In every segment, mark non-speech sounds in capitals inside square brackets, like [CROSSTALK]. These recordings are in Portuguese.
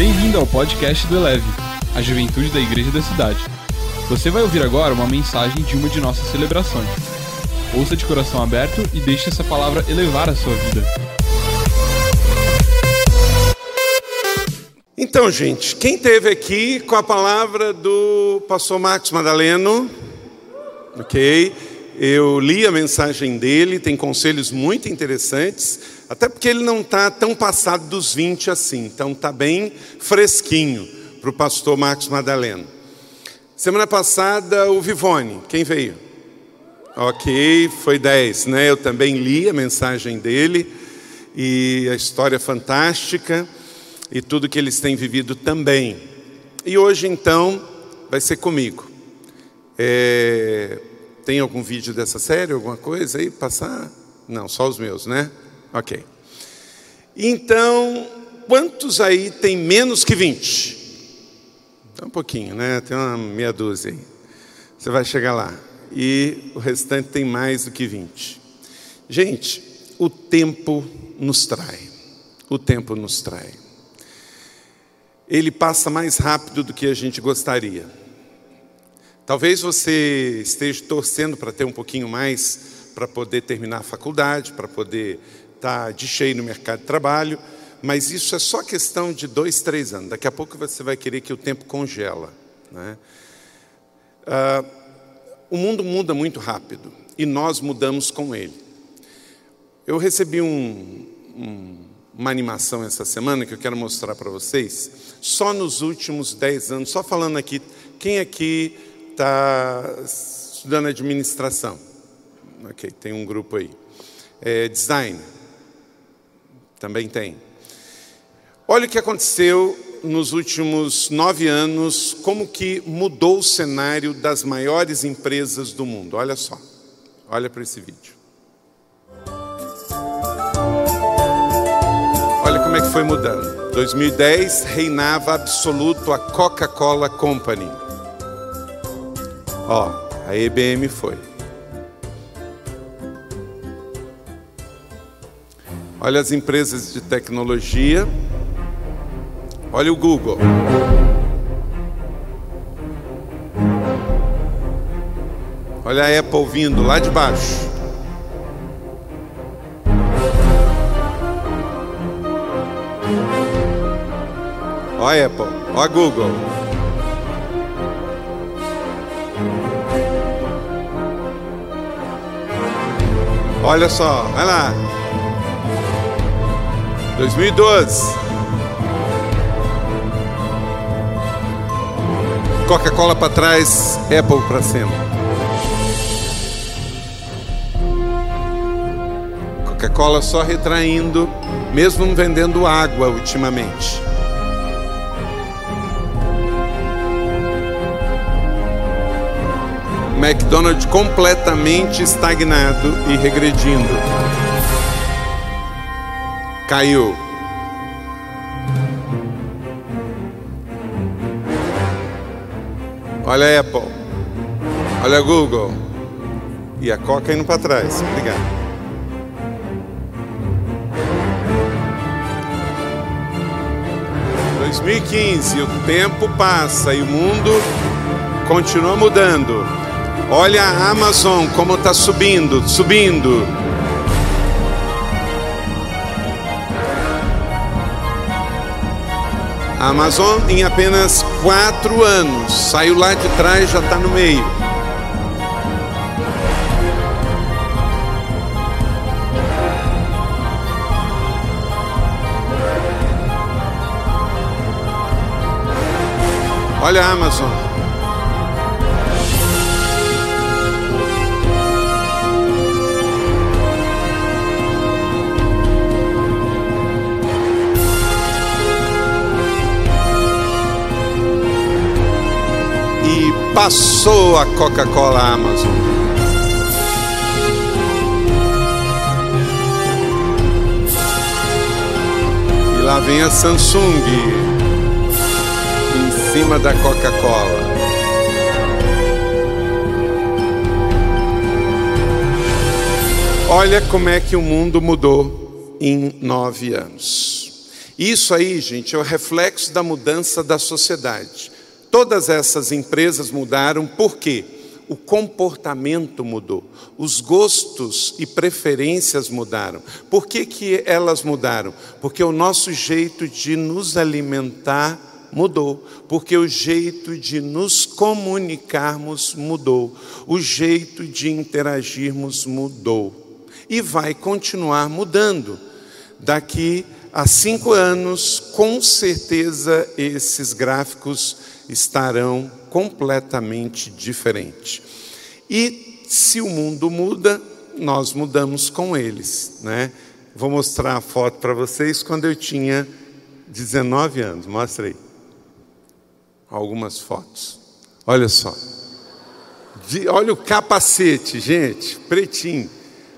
Bem-vindo ao podcast do Eleve, a juventude da igreja da cidade. Você vai ouvir agora uma mensagem de uma de nossas celebrações. Ouça de coração aberto e deixe essa palavra elevar a sua vida. Então, gente, quem teve aqui com a palavra do pastor Marcos Madaleno? Ok. Eu li a mensagem dele, tem conselhos muito interessantes, até porque ele não está tão passado dos 20 assim, então está bem fresquinho para o pastor Marcos Madaleno. Semana passada, o Vivone, quem veio? Ok, foi 10, né? Eu também li a mensagem dele e a história fantástica e tudo que eles têm vivido também. E hoje, então, vai ser comigo. É... Tem algum vídeo dessa série, alguma coisa aí? Passar? Não, só os meus, né? Ok. Então, quantos aí tem menos que 20? Tem um pouquinho, né? Tem uma meia dúzia aí. Você vai chegar lá. E o restante tem mais do que 20. Gente, o tempo nos trai. O tempo nos trai ele passa mais rápido do que a gente gostaria. Talvez você esteja torcendo para ter um pouquinho mais para poder terminar a faculdade, para poder estar tá de cheio no mercado de trabalho, mas isso é só questão de dois, três anos. Daqui a pouco você vai querer que o tempo congela. Né? Ah, o mundo muda muito rápido e nós mudamos com ele. Eu recebi um, um, uma animação essa semana que eu quero mostrar para vocês só nos últimos dez anos, só falando aqui, quem aqui está estudando administração? Ok, tem um grupo aí. É, design, também tem. Olha o que aconteceu nos últimos nove anos, como que mudou o cenário das maiores empresas do mundo. Olha só, olha para esse vídeo. Olha como é que foi mudando. 2010 reinava absoluto a Coca-Cola Company. Ó, a IBM foi. Olha as empresas de tecnologia. Olha o Google. Olha a Apple vindo lá de baixo. Ó a Apple, ó a Google. Olha só, vai lá. 2012. Coca-Cola para trás, Apple para cima. Coca-Cola só retraindo, mesmo vendendo água ultimamente. McDonald's completamente estagnado e regredindo. Caiu. Olha a Apple. Olha a Google. E a Coca indo para trás. Obrigado. ...2015, o tempo passa e o mundo continua mudando. Olha a Amazon como está subindo, subindo. A Amazon em apenas quatro anos saiu lá de trás, já está no meio. Olha a Amazon. Passou a Coca-Cola Amazon. E lá vem a Samsung em cima da Coca-Cola. Olha como é que o mundo mudou em nove anos. Isso aí, gente, é o reflexo da mudança da sociedade. Todas essas empresas mudaram por quê? O comportamento mudou, os gostos e preferências mudaram. Por que, que elas mudaram? Porque o nosso jeito de nos alimentar mudou, porque o jeito de nos comunicarmos mudou, o jeito de interagirmos mudou e vai continuar mudando. Daqui a cinco anos, com certeza, esses gráficos estarão completamente diferentes. E se o mundo muda, nós mudamos com eles, né? Vou mostrar a foto para vocês quando eu tinha 19 anos. Mostra aí. Algumas fotos. Olha só. De, olha o capacete, gente, pretinho.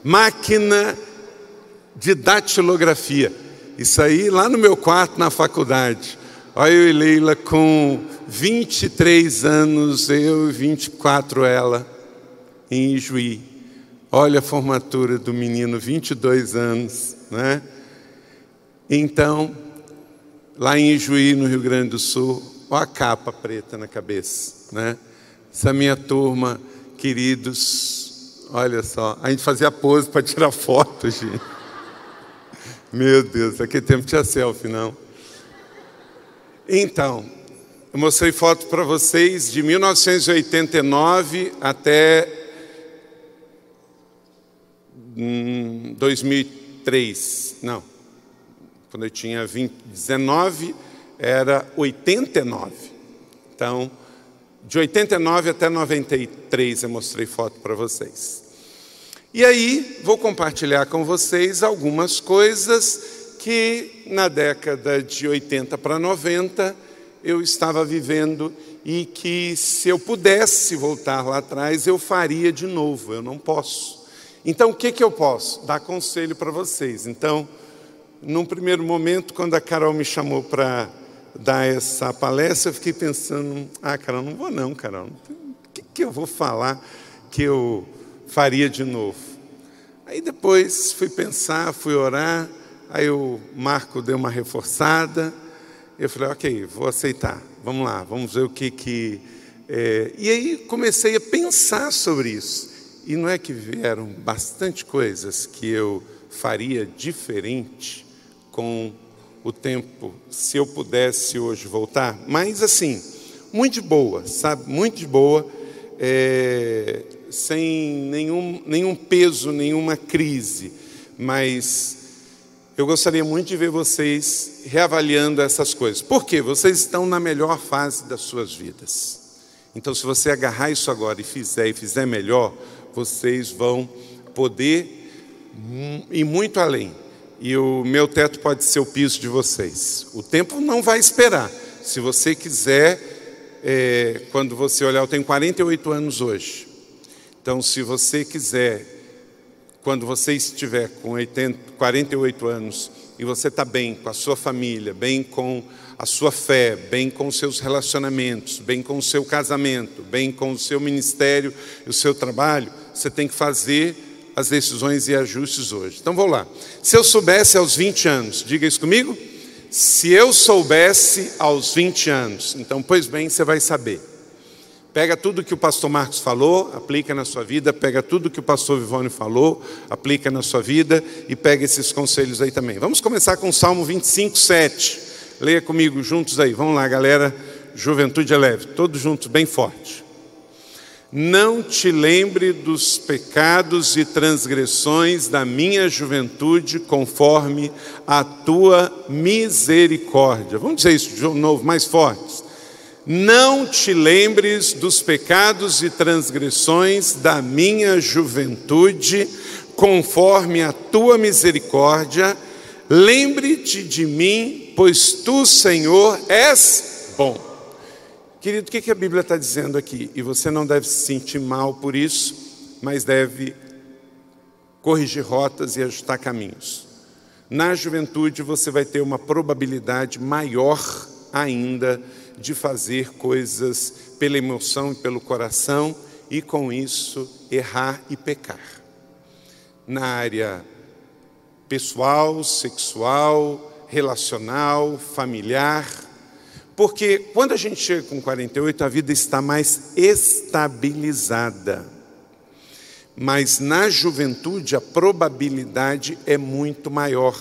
Máquina de datilografia. Isso aí lá no meu quarto na faculdade. Olha eu e Leila com 23 anos, eu e 24 ela, em Ijuí. Olha a formatura do menino, 22 anos, né? Então, lá em Ijuí, no Rio Grande do Sul, olha a capa preta na cabeça, né? Essa minha turma, queridos, olha só, a gente fazia pose para tirar foto, gente. Meu Deus, aquele tempo tinha selfie, não. Então, eu mostrei foto para vocês de 1989 até 2003. Hum, não, quando eu tinha 20, 19, era 89. Então, de 89 até 93 eu mostrei foto para vocês. E aí, vou compartilhar com vocês algumas coisas que na década de 80 para 90 eu estava vivendo e que se eu pudesse voltar lá atrás, eu faria de novo, eu não posso. Então, o que, que eu posso? Dar conselho para vocês. Então, num primeiro momento, quando a Carol me chamou para dar essa palestra, eu fiquei pensando: ah, Carol, não vou não, Carol. O que, que eu vou falar que eu faria de novo. Aí depois fui pensar, fui orar, aí o Marco deu uma reforçada, eu falei, ok, vou aceitar, vamos lá, vamos ver o que que... É... E aí comecei a pensar sobre isso, e não é que vieram bastante coisas que eu faria diferente com o tempo, se eu pudesse hoje voltar, mas assim, muito de boa, sabe, muito de boa, é, sem nenhum, nenhum peso, nenhuma crise, mas eu gostaria muito de ver vocês reavaliando essas coisas. Por quê? Vocês estão na melhor fase das suas vidas. Então, se você agarrar isso agora e fizer e fizer melhor, vocês vão poder ir muito além. E o meu teto pode ser o piso de vocês. O tempo não vai esperar. Se você quiser é, quando você olhar, eu tenho 48 anos hoje. Então, se você quiser, quando você estiver com 80, 48 anos e você está bem com a sua família, bem com a sua fé, bem com os seus relacionamentos, bem com o seu casamento, bem com o seu ministério e o seu trabalho, você tem que fazer as decisões e ajustes hoje. Então, vou lá. Se eu soubesse aos 20 anos, diga isso comigo. Se eu soubesse aos 20 anos, então, pois bem, você vai saber. Pega tudo que o pastor Marcos falou, aplica na sua vida, pega tudo que o pastor Vivone falou, aplica na sua vida e pega esses conselhos aí também. Vamos começar com o Salmo 25, 7. Leia comigo juntos aí. Vamos lá, galera. Juventude é leve, todos juntos, bem forte não te lembre dos pecados e transgressões da minha juventude, conforme a tua misericórdia. Vamos dizer isso de novo, mais fortes. Não te lembres dos pecados e transgressões da minha juventude, conforme a tua misericórdia. Lembre-te de mim, pois tu, Senhor, és bom Querido, o que a Bíblia está dizendo aqui? E você não deve se sentir mal por isso, mas deve corrigir rotas e ajustar caminhos. Na juventude você vai ter uma probabilidade maior ainda de fazer coisas pela emoção e pelo coração e com isso errar e pecar. Na área pessoal, sexual, relacional, familiar. Porque quando a gente chega com 48, a vida está mais estabilizada. Mas na juventude a probabilidade é muito maior.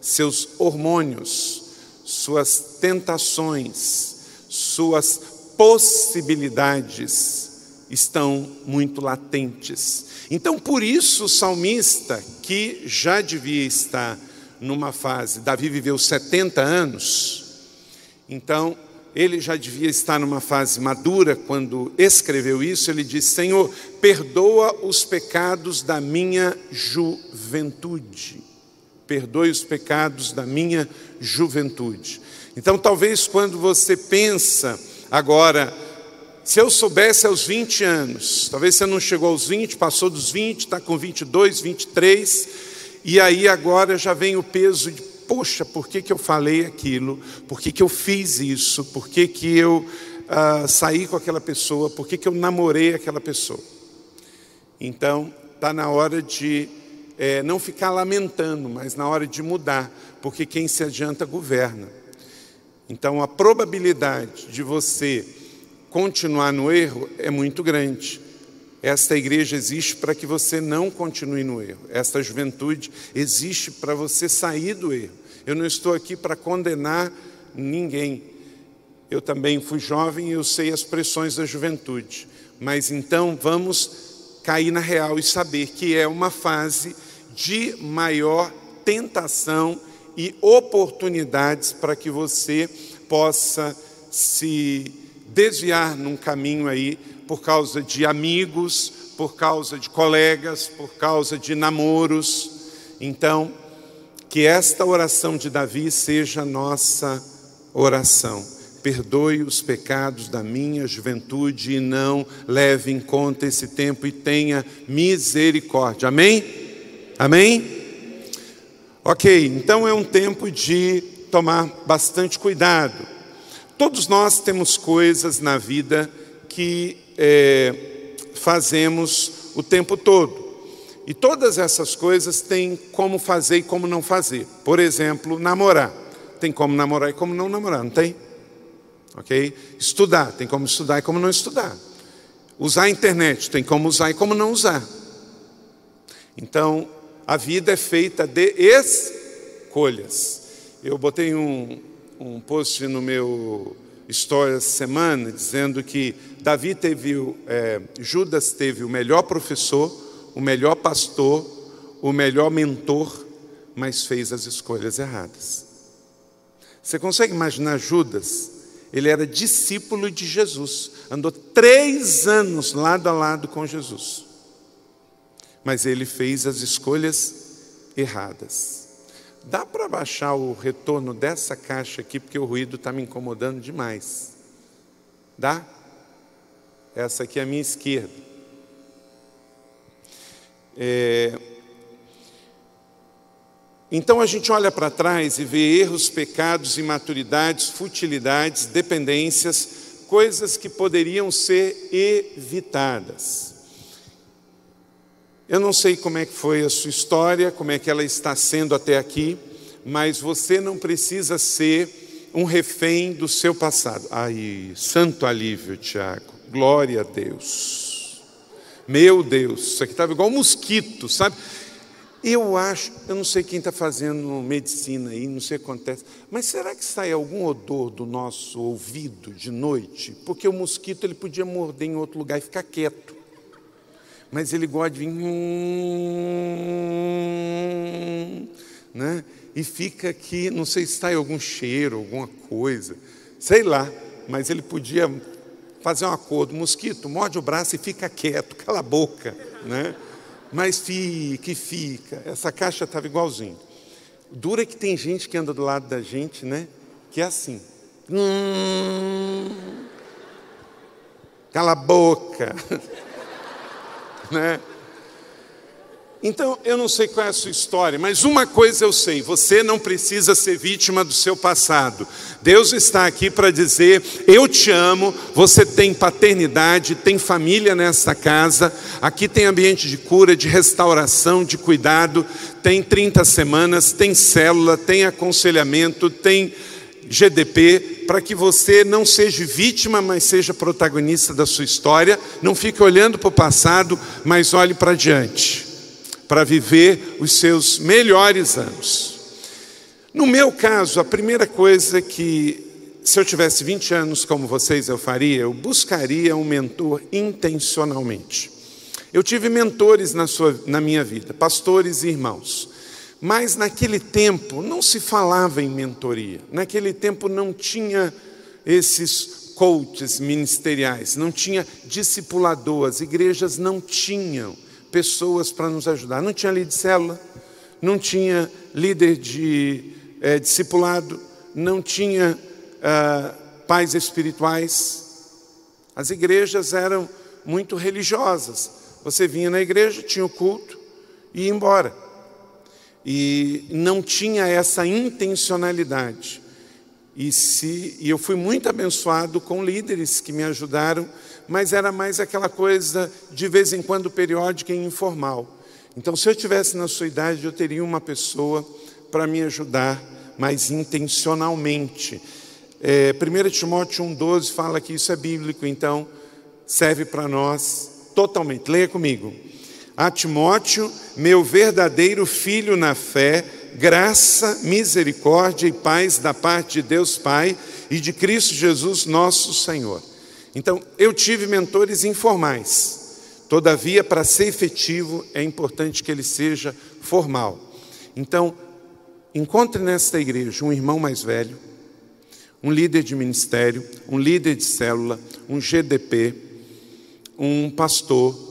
Seus hormônios, suas tentações, suas possibilidades estão muito latentes. Então, por isso, o salmista, que já devia estar numa fase, Davi viveu 70 anos, então ele já devia estar numa fase madura quando escreveu isso. Ele diz: Senhor, perdoa os pecados da minha juventude. Perdoe os pecados da minha juventude. Então, talvez quando você pensa agora, se eu soubesse aos 20 anos, talvez você não chegou aos 20, passou dos 20, está com 22, 23, e aí agora já vem o peso de, poxa, por que, que eu falei aquilo? Por que, que eu fiz isso? Por que, que eu uh, saí com aquela pessoa? Por que, que eu namorei aquela pessoa? Então, está na hora de é, não ficar lamentando, mas na hora de mudar, porque quem se adianta governa. Então, a probabilidade de você continuar no erro é muito grande. Esta igreja existe para que você não continue no erro. Esta juventude existe para você sair do erro. Eu não estou aqui para condenar ninguém. Eu também fui jovem e eu sei as pressões da juventude. Mas então vamos cair na real e saber que é uma fase de maior tentação e oportunidades para que você possa se desviar num caminho aí por causa de amigos, por causa de colegas, por causa de namoros. Então, que esta oração de Davi seja nossa oração. Perdoe os pecados da minha juventude e não leve em conta esse tempo e tenha misericórdia. Amém? Amém? Ok, então é um tempo de tomar bastante cuidado. Todos nós temos coisas na vida que é, fazemos o tempo todo. E todas essas coisas têm como fazer e como não fazer. Por exemplo, namorar. Tem como namorar e como não namorar, não tem? Ok? Estudar. Tem como estudar e como não estudar. Usar a internet. Tem como usar e como não usar. Então, a vida é feita de escolhas. Eu botei um, um post no meu história essa semana dizendo que Davi teve, é, Judas teve o melhor professor, o melhor pastor, o melhor mentor, mas fez as escolhas erradas. Você consegue imaginar Judas? Ele era discípulo de Jesus, andou três anos lado a lado com Jesus, mas ele fez as escolhas erradas. Dá para baixar o retorno dessa caixa aqui, porque o ruído está me incomodando demais. Dá? Essa aqui é a minha esquerda. É... Então a gente olha para trás e vê erros, pecados, imaturidades, futilidades, dependências, coisas que poderiam ser evitadas. Eu não sei como é que foi a sua história, como é que ela está sendo até aqui, mas você não precisa ser um refém do seu passado. Ai, santo alívio, Tiago. Glória a Deus. Meu Deus, isso aqui estava igual mosquito, sabe? Eu acho, eu não sei quem está fazendo medicina aí, não sei o que acontece, mas será que sai algum odor do nosso ouvido de noite? Porque o mosquito ele podia morder em outro lugar e ficar quieto mas ele gosta de vir. Né? E fica aqui, não sei se está em algum cheiro, alguma coisa, sei lá, mas ele podia fazer um acordo: mosquito, morde o braço e fica quieto, cala a boca. Né? Mas fica fica. Essa caixa estava igualzinho. Dura que tem gente que anda do lado da gente, né? Que é assim. Hum, cala a boca. [LAUGHS] né? Então, eu não sei qual é a sua história, mas uma coisa eu sei: você não precisa ser vítima do seu passado. Deus está aqui para dizer: eu te amo, você tem paternidade, tem família nessa casa, aqui tem ambiente de cura, de restauração, de cuidado, tem 30 semanas, tem célula, tem aconselhamento, tem GDP, para que você não seja vítima, mas seja protagonista da sua história, não fique olhando para o passado, mas olhe para diante para viver os seus melhores anos. No meu caso, a primeira coisa que, se eu tivesse 20 anos como vocês, eu faria, eu buscaria um mentor intencionalmente. Eu tive mentores na, sua, na minha vida, pastores e irmãos. Mas naquele tempo não se falava em mentoria. Naquele tempo não tinha esses coaches ministeriais, não tinha discipulador, as igrejas não tinham pessoas para nos ajudar. Não tinha líder de célula, não tinha líder de é, discipulado, não tinha ah, pais espirituais. As igrejas eram muito religiosas. Você vinha na igreja, tinha o culto e ia embora. E não tinha essa intencionalidade. E, se, e eu fui muito abençoado com líderes que me ajudaram mas era mais aquela coisa de vez em quando periódica e informal. Então, se eu tivesse na sua idade, eu teria uma pessoa para me ajudar mais intencionalmente. É, 1 Timóteo 1,12 fala que isso é bíblico, então serve para nós totalmente. Leia comigo. A Timóteo, meu verdadeiro filho na fé, graça, misericórdia e paz da parte de Deus Pai e de Cristo Jesus, nosso Senhor. Então, eu tive mentores informais. Todavia, para ser efetivo, é importante que ele seja formal. Então, encontre nesta igreja um irmão mais velho, um líder de ministério, um líder de célula, um GDP, um pastor,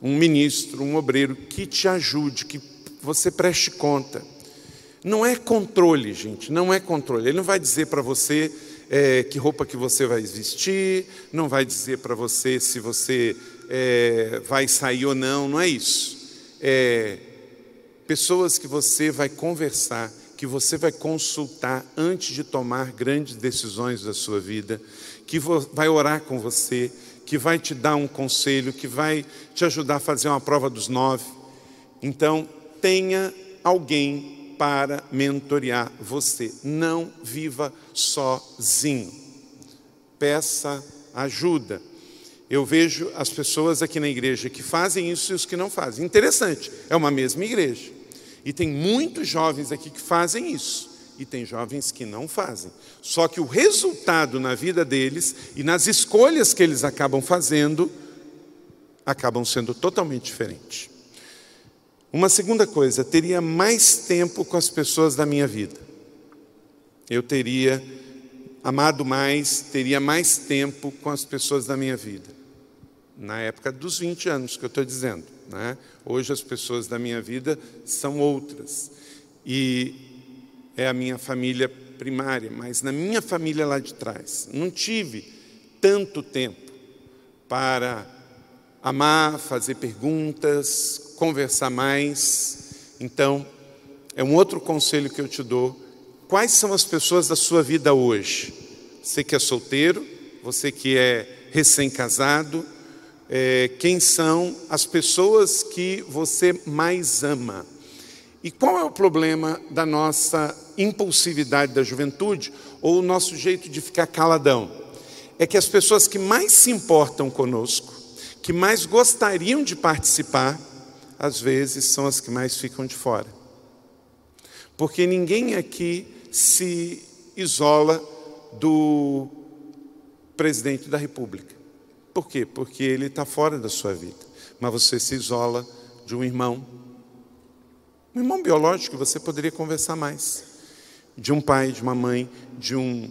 um ministro, um obreiro que te ajude, que você preste conta. Não é controle, gente, não é controle. Ele não vai dizer para você é, que roupa que você vai vestir, não vai dizer para você se você é, vai sair ou não, não é isso. É, pessoas que você vai conversar, que você vai consultar antes de tomar grandes decisões da sua vida, que vai orar com você, que vai te dar um conselho, que vai te ajudar a fazer uma prova dos nove. Então, tenha alguém para mentorear você. Não viva sozinho. Peça ajuda. Eu vejo as pessoas aqui na igreja que fazem isso e os que não fazem. Interessante, é uma mesma igreja. E tem muitos jovens aqui que fazem isso. E tem jovens que não fazem. Só que o resultado na vida deles e nas escolhas que eles acabam fazendo acabam sendo totalmente diferentes. Uma segunda coisa, teria mais tempo com as pessoas da minha vida. Eu teria amado mais, teria mais tempo com as pessoas da minha vida. Na época dos 20 anos que eu estou dizendo. Né? Hoje as pessoas da minha vida são outras. E é a minha família primária, mas na minha família lá de trás, não tive tanto tempo para amar, fazer perguntas, conversar mais. Então, é um outro conselho que eu te dou. Quais são as pessoas da sua vida hoje? Você que é solteiro, você que é recém-casado, é, quem são as pessoas que você mais ama? E qual é o problema da nossa impulsividade da juventude ou o nosso jeito de ficar caladão? É que as pessoas que mais se importam conosco, que mais gostariam de participar, às vezes são as que mais ficam de fora. Porque ninguém aqui se isola do presidente da República. Por quê? Porque ele está fora da sua vida. Mas você se isola de um irmão. Um irmão biológico, você poderia conversar mais. De um pai, de uma mãe, de um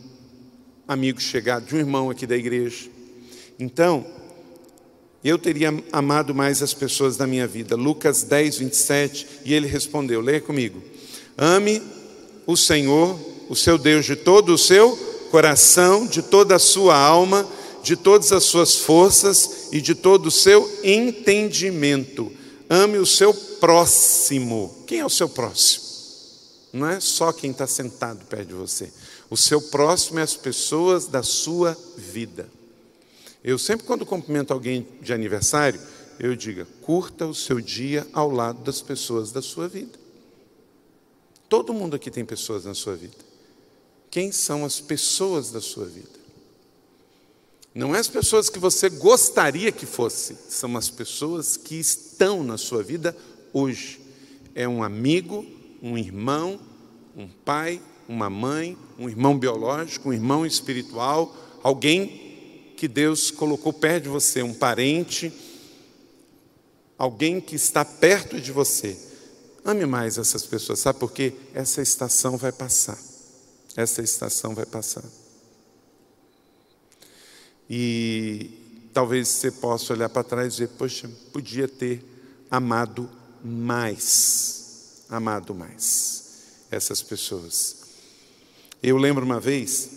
amigo chegado, de um irmão aqui da igreja. Então, eu teria amado mais as pessoas da minha vida. Lucas 10, 27, e ele respondeu: leia comigo. Ame o Senhor, o seu Deus, de todo o seu coração, de toda a sua alma, de todas as suas forças e de todo o seu entendimento. ame o seu próximo. Quem é o seu próximo? Não é só quem está sentado perto de você. O seu próximo é as pessoas da sua vida. Eu sempre, quando cumprimento alguém de aniversário, eu digo: curta o seu dia ao lado das pessoas da sua vida. Todo mundo aqui tem pessoas na sua vida. Quem são as pessoas da sua vida? Não é as pessoas que você gostaria que fosse, são as pessoas que estão na sua vida hoje. É um amigo, um irmão, um pai, uma mãe, um irmão biológico, um irmão espiritual, alguém que Deus colocou perto de você, um parente, alguém que está perto de você. Ame mais essas pessoas, sabe por quê? Essa estação vai passar. Essa estação vai passar. E talvez você possa olhar para trás e dizer: Poxa, podia ter amado mais. Amado mais essas pessoas. Eu lembro uma vez,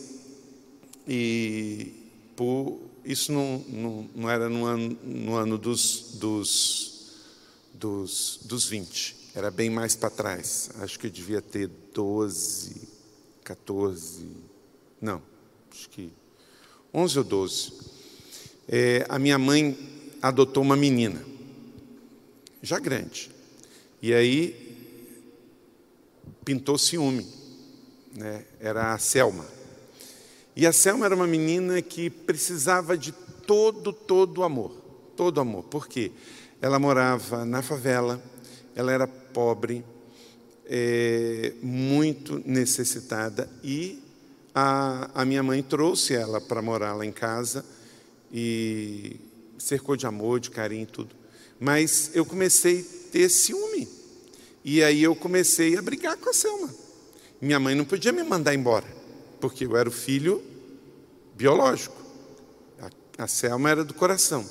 e por, isso não, não, não era no ano, no ano dos, dos, dos, dos 20, era bem mais para trás. Acho que eu devia ter 12, 14, não, acho que 11 ou 12. É, a minha mãe adotou uma menina, já grande. E aí pintou ciúme. Né? Era a Selma. E a Selma era uma menina que precisava de todo, todo amor. Todo amor. Por quê? Ela morava na favela, ela era pobre, é, muito necessitada e a, a minha mãe trouxe ela para morar lá em casa e cercou de amor, de carinho e tudo. Mas eu comecei ter ciúme. E aí eu comecei a brigar com a Selma. Minha mãe não podia me mandar embora, porque eu era o filho biológico. A, Selma era do coração.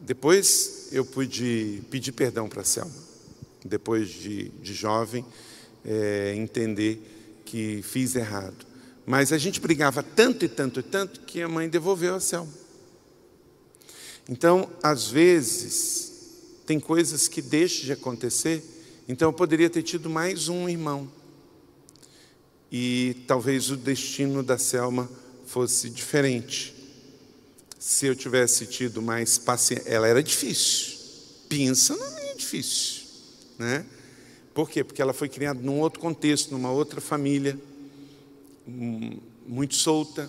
Depois eu pude pedir perdão para a Selma. Depois de, de jovem, é, entender que fiz errado. Mas a gente brigava tanto e tanto e tanto que a mãe devolveu a Selma. Então, às vezes, tem coisas que deixam de acontecer, então eu poderia ter tido mais um irmão. E talvez o destino da Selma fosse diferente. Se eu tivesse tido mais paciência, ela era difícil. Pensa na minha difícil, né? Por quê? Porque ela foi criada num outro contexto, numa outra família muito solta,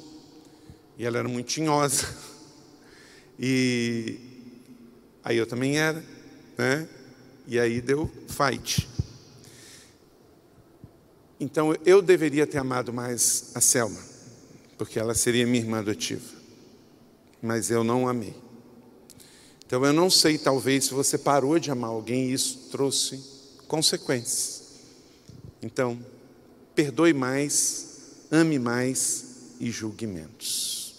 e ela era muito tinhosa. E aí eu também era, né? E aí deu fight. Então eu deveria ter amado mais a Selma, porque ela seria minha irmã adotiva. Mas eu não amei. Então eu não sei, talvez, se você parou de amar alguém e isso trouxe consequências. Então, perdoe mais ame mais e julgue menos.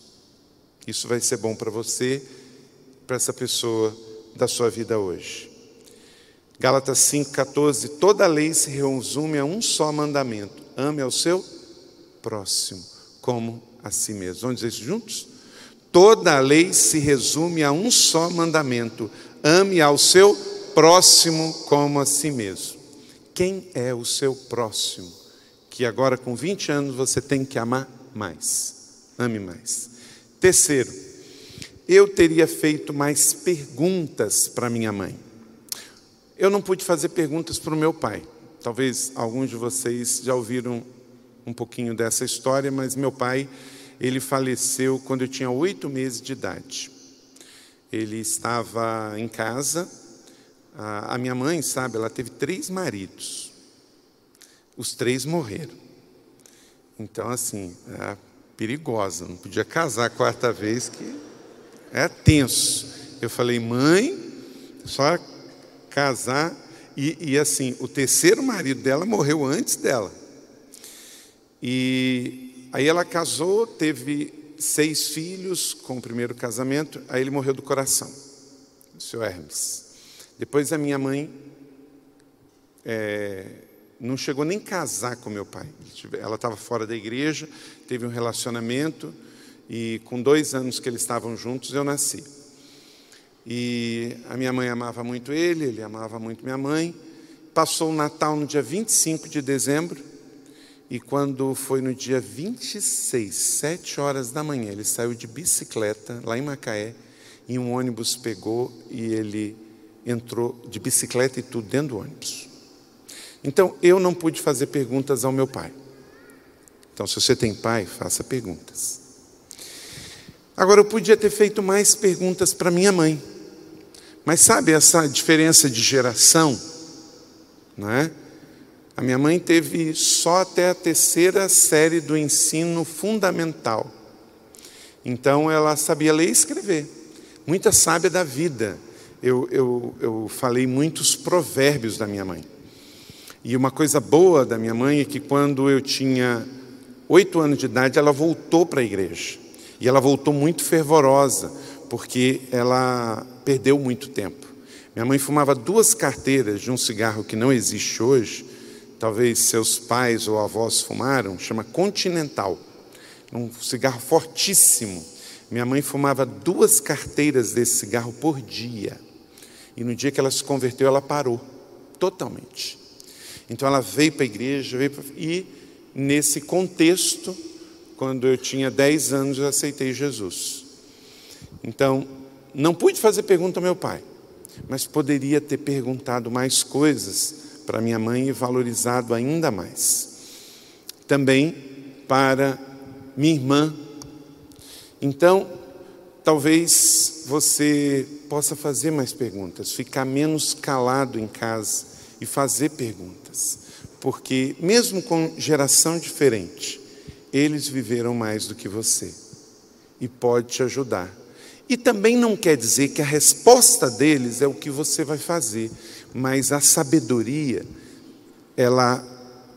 Isso vai ser bom para você, para essa pessoa da sua vida hoje. Gálatas 5,14: Toda lei se resume a um só mandamento: ame ao seu próximo, como a si mesmo. Vamos dizer isso juntos? Toda a lei se resume a um só mandamento: ame ao seu próximo como a si mesmo. Quem é o seu próximo? que agora com 20 anos você tem que amar mais. Ame mais. Terceiro, eu teria feito mais perguntas para minha mãe. Eu não pude fazer perguntas para o meu pai. Talvez alguns de vocês já ouviram um pouquinho dessa história, mas meu pai, ele faleceu quando eu tinha oito meses de idade. Ele estava em casa. A minha mãe, sabe, ela teve três maridos os três morreram. Então, assim, é perigosa, não podia casar a quarta vez, que é tenso. Eu falei, mãe, só casar. E, e assim, o terceiro marido dela morreu antes dela. E aí ela casou, teve seis filhos com o primeiro casamento, aí ele morreu do coração, o seu Hermes. Depois a minha mãe é, não chegou nem casar com meu pai. Ela estava fora da igreja, teve um relacionamento e com dois anos que eles estavam juntos eu nasci. E a minha mãe amava muito ele, ele amava muito minha mãe. Passou o Natal no dia 25 de dezembro. E quando foi no dia 26, sete horas da manhã, ele saiu de bicicleta lá em Macaé e um ônibus pegou e ele entrou de bicicleta e tudo dentro do ônibus. Então eu não pude fazer perguntas ao meu pai. Então, se você tem pai, faça perguntas. Agora, eu podia ter feito mais perguntas para minha mãe. Mas sabe essa diferença de geração? Não é? A minha mãe teve só até a terceira série do ensino fundamental. Então ela sabia ler e escrever. Muita sábia da vida. Eu, eu, eu falei muitos provérbios da minha mãe. E uma coisa boa da minha mãe é que quando eu tinha oito anos de idade, ela voltou para a igreja. E ela voltou muito fervorosa, porque ela perdeu muito tempo. Minha mãe fumava duas carteiras de um cigarro que não existe hoje, talvez seus pais ou avós fumaram, chama Continental. Um cigarro fortíssimo. Minha mãe fumava duas carteiras desse cigarro por dia. E no dia que ela se converteu, ela parou totalmente. Então ela veio para a igreja veio pra... e, nesse contexto, quando eu tinha 10 anos, eu aceitei Jesus. Então, não pude fazer pergunta ao meu pai, mas poderia ter perguntado mais coisas para minha mãe e valorizado ainda mais. Também para minha irmã. Então, talvez você possa fazer mais perguntas, ficar menos calado em casa e fazer perguntas, porque mesmo com geração diferente, eles viveram mais do que você e pode te ajudar. E também não quer dizer que a resposta deles é o que você vai fazer, mas a sabedoria, ela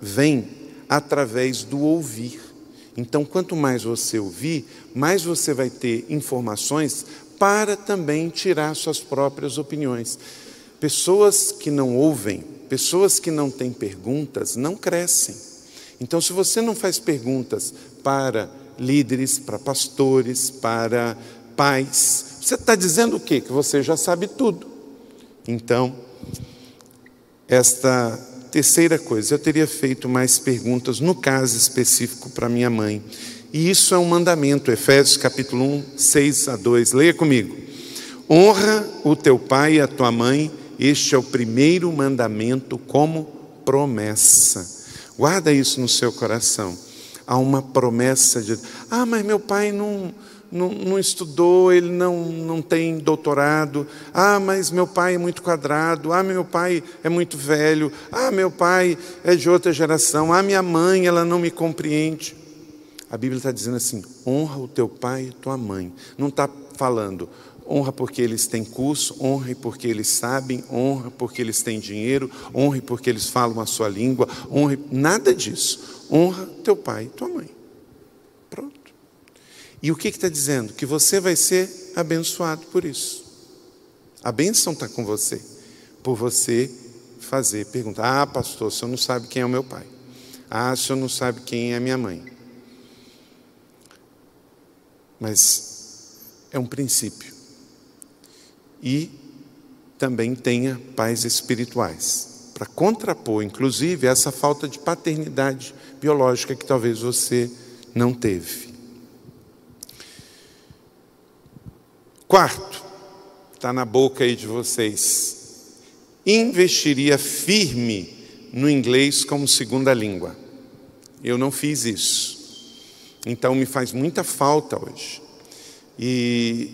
vem através do ouvir. Então, quanto mais você ouvir, mais você vai ter informações para também tirar suas próprias opiniões. Pessoas que não ouvem, pessoas que não têm perguntas, não crescem. Então, se você não faz perguntas para líderes, para pastores, para pais. Você está dizendo o quê? Que você já sabe tudo. Então, esta terceira coisa, eu teria feito mais perguntas, no caso específico para minha mãe. E isso é um mandamento, Efésios capítulo 1, 6 a 2. Leia comigo. Honra o teu pai e a tua mãe, este é o primeiro mandamento como promessa. Guarda isso no seu coração. Há uma promessa de, ah, mas meu pai não não, não, estudou, ele não, não tem doutorado. Ah, mas meu pai é muito quadrado. Ah, meu pai é muito velho. Ah, meu pai é de outra geração. Ah, minha mãe, ela não me compreende. A Bíblia está dizendo assim: honra o teu pai e tua mãe. Não está falando honra porque eles têm curso, honre porque eles sabem, honra porque eles têm dinheiro, honre porque eles falam a sua língua, honre. Nada disso. Honra teu pai e tua mãe. E o que está dizendo? Que você vai ser abençoado por isso. A bênção está com você, por você fazer perguntar: Ah, pastor, o senhor não sabe quem é o meu pai. Ah, o senhor não sabe quem é minha mãe. Mas é um princípio. E também tenha pais espirituais, para contrapor, inclusive, essa falta de paternidade biológica que talvez você não teve. Quarto, está na boca aí de vocês. Investiria firme no inglês como segunda língua. Eu não fiz isso. Então me faz muita falta hoje. E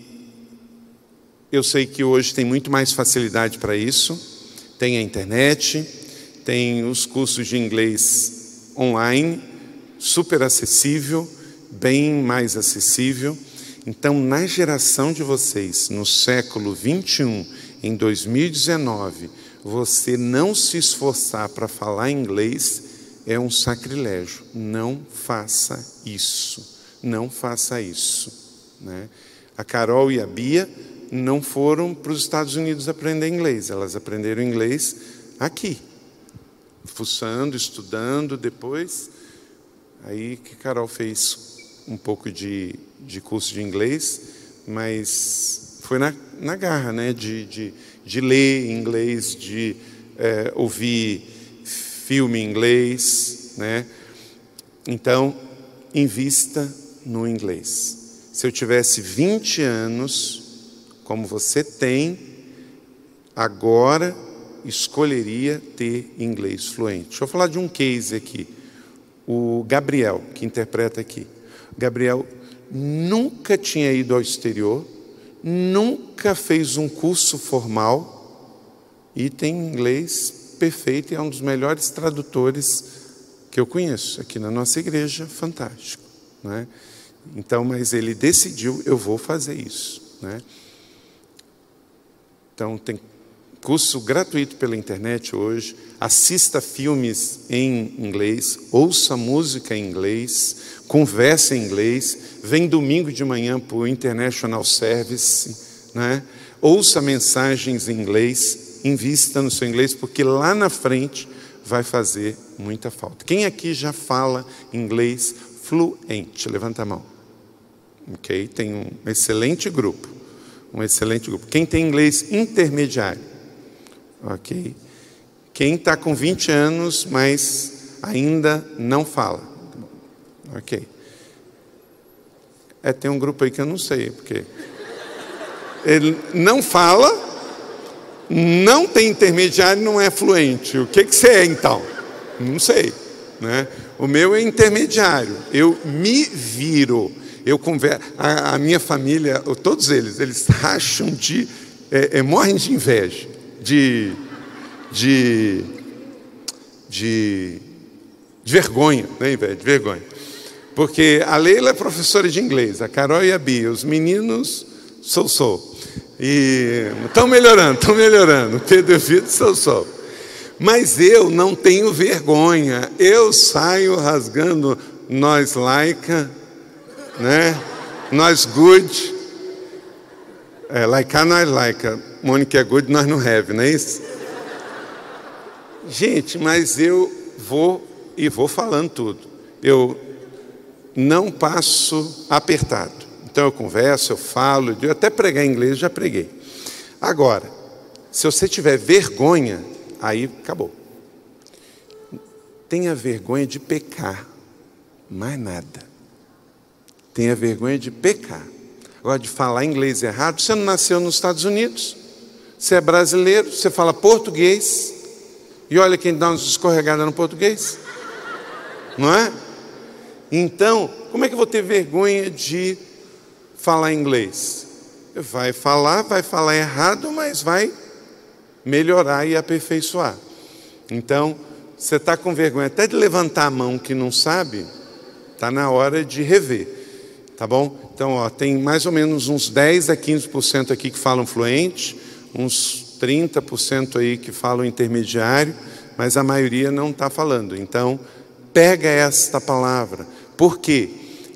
eu sei que hoje tem muito mais facilidade para isso. Tem a internet, tem os cursos de inglês online, super acessível, bem mais acessível. Então, na geração de vocês, no século 21, em 2019, você não se esforçar para falar inglês é um sacrilégio. Não faça isso. Não faça isso. Né? A Carol e a Bia não foram para os Estados Unidos aprender inglês, elas aprenderam inglês aqui, fuçando, estudando, depois. Aí que Carol fez um pouco de, de curso de inglês, mas foi na, na garra, né? De, de, de ler inglês, de é, ouvir filme em inglês, né? Então, invista no inglês. Se eu tivesse 20 anos, como você tem, agora escolheria ter inglês fluente. Deixa eu falar de um case aqui. O Gabriel, que interpreta aqui. Gabriel nunca tinha ido ao exterior, nunca fez um curso formal e tem inglês perfeito e é um dos melhores tradutores que eu conheço aqui na nossa igreja, fantástico. Né? Então, mas ele decidiu, eu vou fazer isso. Né? Então, tem curso gratuito pela internet hoje, assista filmes em inglês, ouça música em inglês, converse em inglês, vem domingo de manhã para o International Service, né? ouça mensagens em inglês, invista no seu inglês, porque lá na frente vai fazer muita falta. Quem aqui já fala inglês fluente? Levanta a mão. Ok? Tem um excelente grupo. Um excelente grupo. Quem tem inglês intermediário? Ok? Quem está com 20 anos, mas ainda não fala? Ok. É, tem um grupo aí que eu não sei, porque ele não fala, não tem intermediário, não é fluente. O que, que você é então? Não sei. Né? O meu é intermediário. Eu me viro. Eu converso. A, a minha família, todos eles, eles [LAUGHS] acham de. É, é, morrem de inveja, de, de, de, de vergonha, né, inveja, de vergonha. Porque a Leila é professora de inglês, a Carol e a Bia, os meninos, sou, sou. E estão melhorando, estão melhorando. Pedro e Vitor, sou, sou. Mas eu não tenho vergonha, eu saio rasgando nós laica, né? Nós good, é, like a nós like, Mônica é good, nós não have, não é isso? Gente, mas eu vou e vou falando tudo. Eu não passo apertado. Então eu converso, eu falo, eu até pregar em inglês já preguei. Agora, se você tiver vergonha, aí acabou. Tenha vergonha de pecar, mais nada. Tenha vergonha de pecar. Agora, de falar inglês errado, você não nasceu nos Estados Unidos, você é brasileiro, você fala português, e olha quem dá umas escorregadas no português, não é? Então, como é que eu vou ter vergonha de falar inglês? Vai falar, vai falar errado, mas vai melhorar e aperfeiçoar. Então, você está com vergonha até de levantar a mão que não sabe, está na hora de rever. Tá bom? Então, ó, tem mais ou menos uns 10 a 15% aqui que falam fluente, uns 30% aí que falam intermediário, mas a maioria não está falando. Então, pega esta palavra porque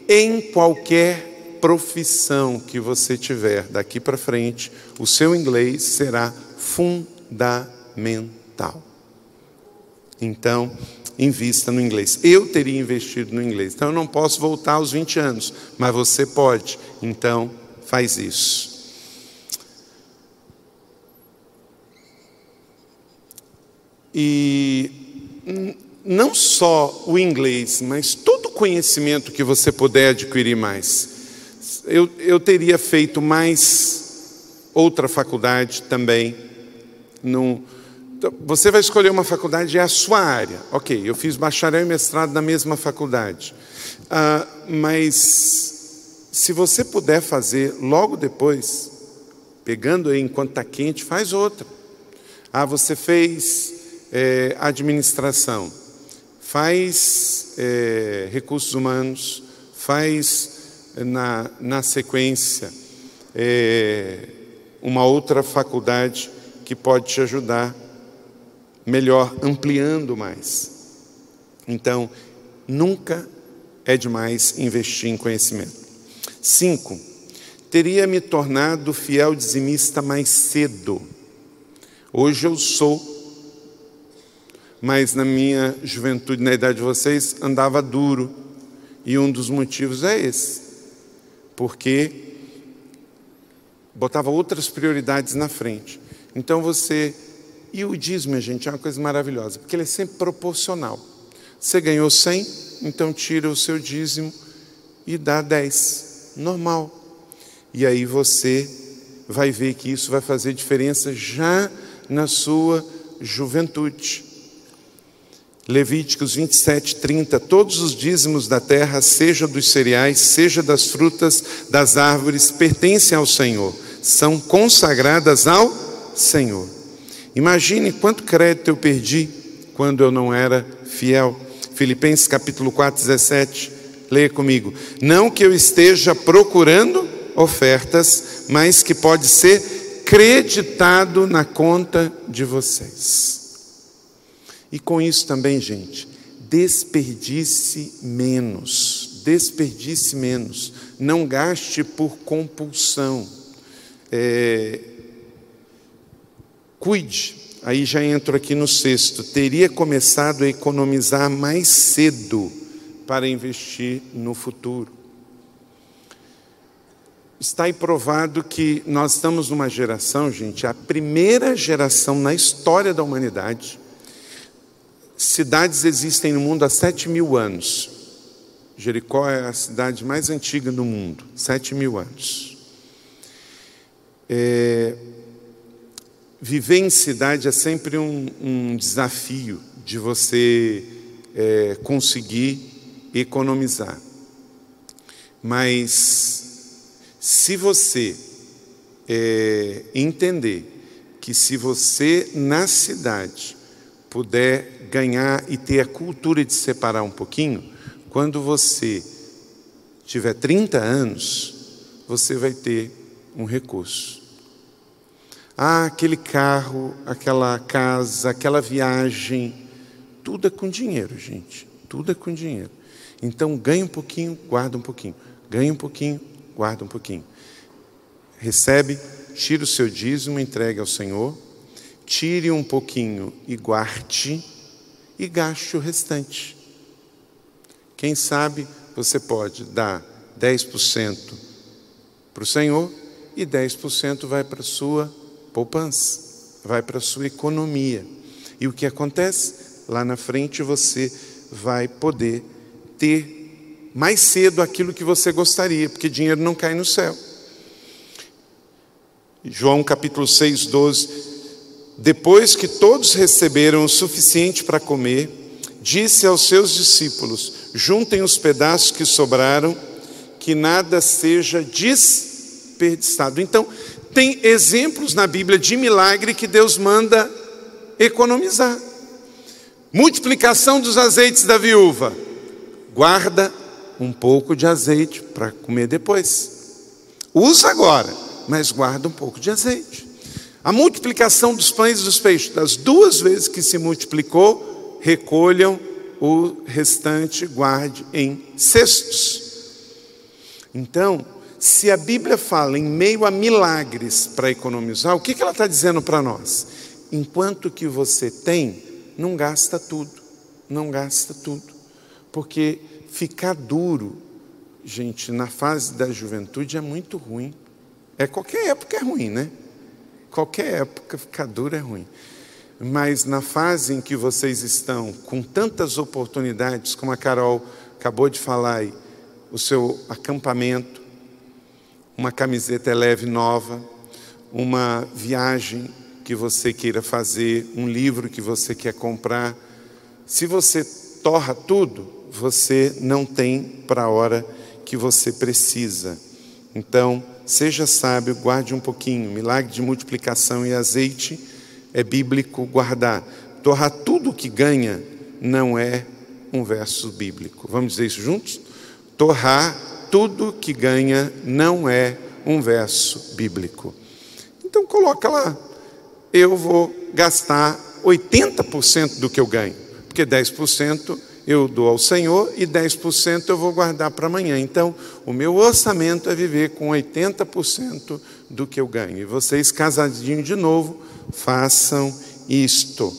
em qualquer profissão que você tiver daqui para frente, o seu inglês será fundamental. Então, invista no inglês. Eu teria investido no inglês. Então, eu não posso voltar aos 20 anos, mas você pode. Então, faz isso. E não só o inglês, mas todo o conhecimento que você puder adquirir mais. Eu, eu teria feito mais outra faculdade também. Num, você vai escolher uma faculdade, é a sua área. Ok, eu fiz bacharel e mestrado na mesma faculdade. Ah, mas se você puder fazer logo depois, pegando aí enquanto está quente, faz outra. Ah, você fez é, administração faz é, recursos humanos, faz na, na sequência é, uma outra faculdade que pode te ajudar melhor, ampliando mais. Então, nunca é demais investir em conhecimento. Cinco, teria me tornado fiel dizimista mais cedo. Hoje eu sou mas na minha juventude, na idade de vocês, andava duro. E um dos motivos é esse. Porque botava outras prioridades na frente. Então você. E o dízimo, gente, é uma coisa maravilhosa, porque ele é sempre proporcional. Você ganhou 100, então tira o seu dízimo e dá 10. Normal. E aí você vai ver que isso vai fazer diferença já na sua juventude. Levíticos 27, 30. Todos os dízimos da terra, seja dos cereais, seja das frutas das árvores, pertencem ao Senhor, são consagradas ao Senhor. Imagine quanto crédito eu perdi quando eu não era fiel. Filipenses capítulo 4, 17. Leia comigo. Não que eu esteja procurando ofertas, mas que pode ser creditado na conta de vocês. E com isso também, gente, desperdice menos, desperdice menos, não gaste por compulsão. É, cuide, aí já entro aqui no sexto, teria começado a economizar mais cedo para investir no futuro. Está aí provado que nós estamos numa geração, gente, a primeira geração na história da humanidade. Cidades existem no mundo há sete mil anos. Jericó é a cidade mais antiga do mundo, sete mil anos. É, viver em cidade é sempre um, um desafio de você é, conseguir economizar. Mas se você é, entender que se você na cidade puder ganhar e ter a cultura de separar um pouquinho, quando você tiver 30 anos, você vai ter um recurso. Ah, aquele carro, aquela casa, aquela viagem, tudo é com dinheiro, gente. Tudo é com dinheiro. Então, ganha um pouquinho, guarda um pouquinho. Ganha um pouquinho, guarda um pouquinho. Recebe, tira o seu dízimo, entregue ao Senhor, tire um pouquinho e guarde, e gaste o restante. Quem sabe você pode dar 10% para o Senhor e 10% vai para a sua poupança, vai para a sua economia. E o que acontece? Lá na frente você vai poder ter mais cedo aquilo que você gostaria, porque dinheiro não cai no céu. João capítulo 6, 12. Depois que todos receberam o suficiente para comer, disse aos seus discípulos: Juntem os pedaços que sobraram, que nada seja desperdiçado. Então, tem exemplos na Bíblia de milagre que Deus manda economizar. Multiplicação dos azeites da viúva. Guarda um pouco de azeite para comer depois. Usa agora, mas guarda um pouco de azeite. A multiplicação dos pães e dos peixes, das duas vezes que se multiplicou, recolham o restante, guarde em cestos. Então, se a Bíblia fala em meio a milagres para economizar, o que ela está dizendo para nós? Enquanto que você tem, não gasta tudo, não gasta tudo, porque ficar duro, gente, na fase da juventude é muito ruim. É qualquer época é ruim, né? Qualquer época ficar duro é ruim. Mas na fase em que vocês estão com tantas oportunidades, como a Carol acabou de falar o seu acampamento, uma camiseta leve nova, uma viagem que você queira fazer, um livro que você quer comprar, se você torra tudo, você não tem para a hora que você precisa. Então, seja sábio, guarde um pouquinho. Milagre de multiplicação e azeite é bíblico guardar. Torrar tudo que ganha não é um verso bíblico. Vamos dizer isso juntos? Torrar tudo que ganha não é um verso bíblico. Então coloca lá. Eu vou gastar 80% do que eu ganho, porque 10% eu dou ao Senhor e 10% eu vou guardar para amanhã. Então, o meu orçamento é viver com 80% do que eu ganho. E vocês, casadinhos de novo, façam isto.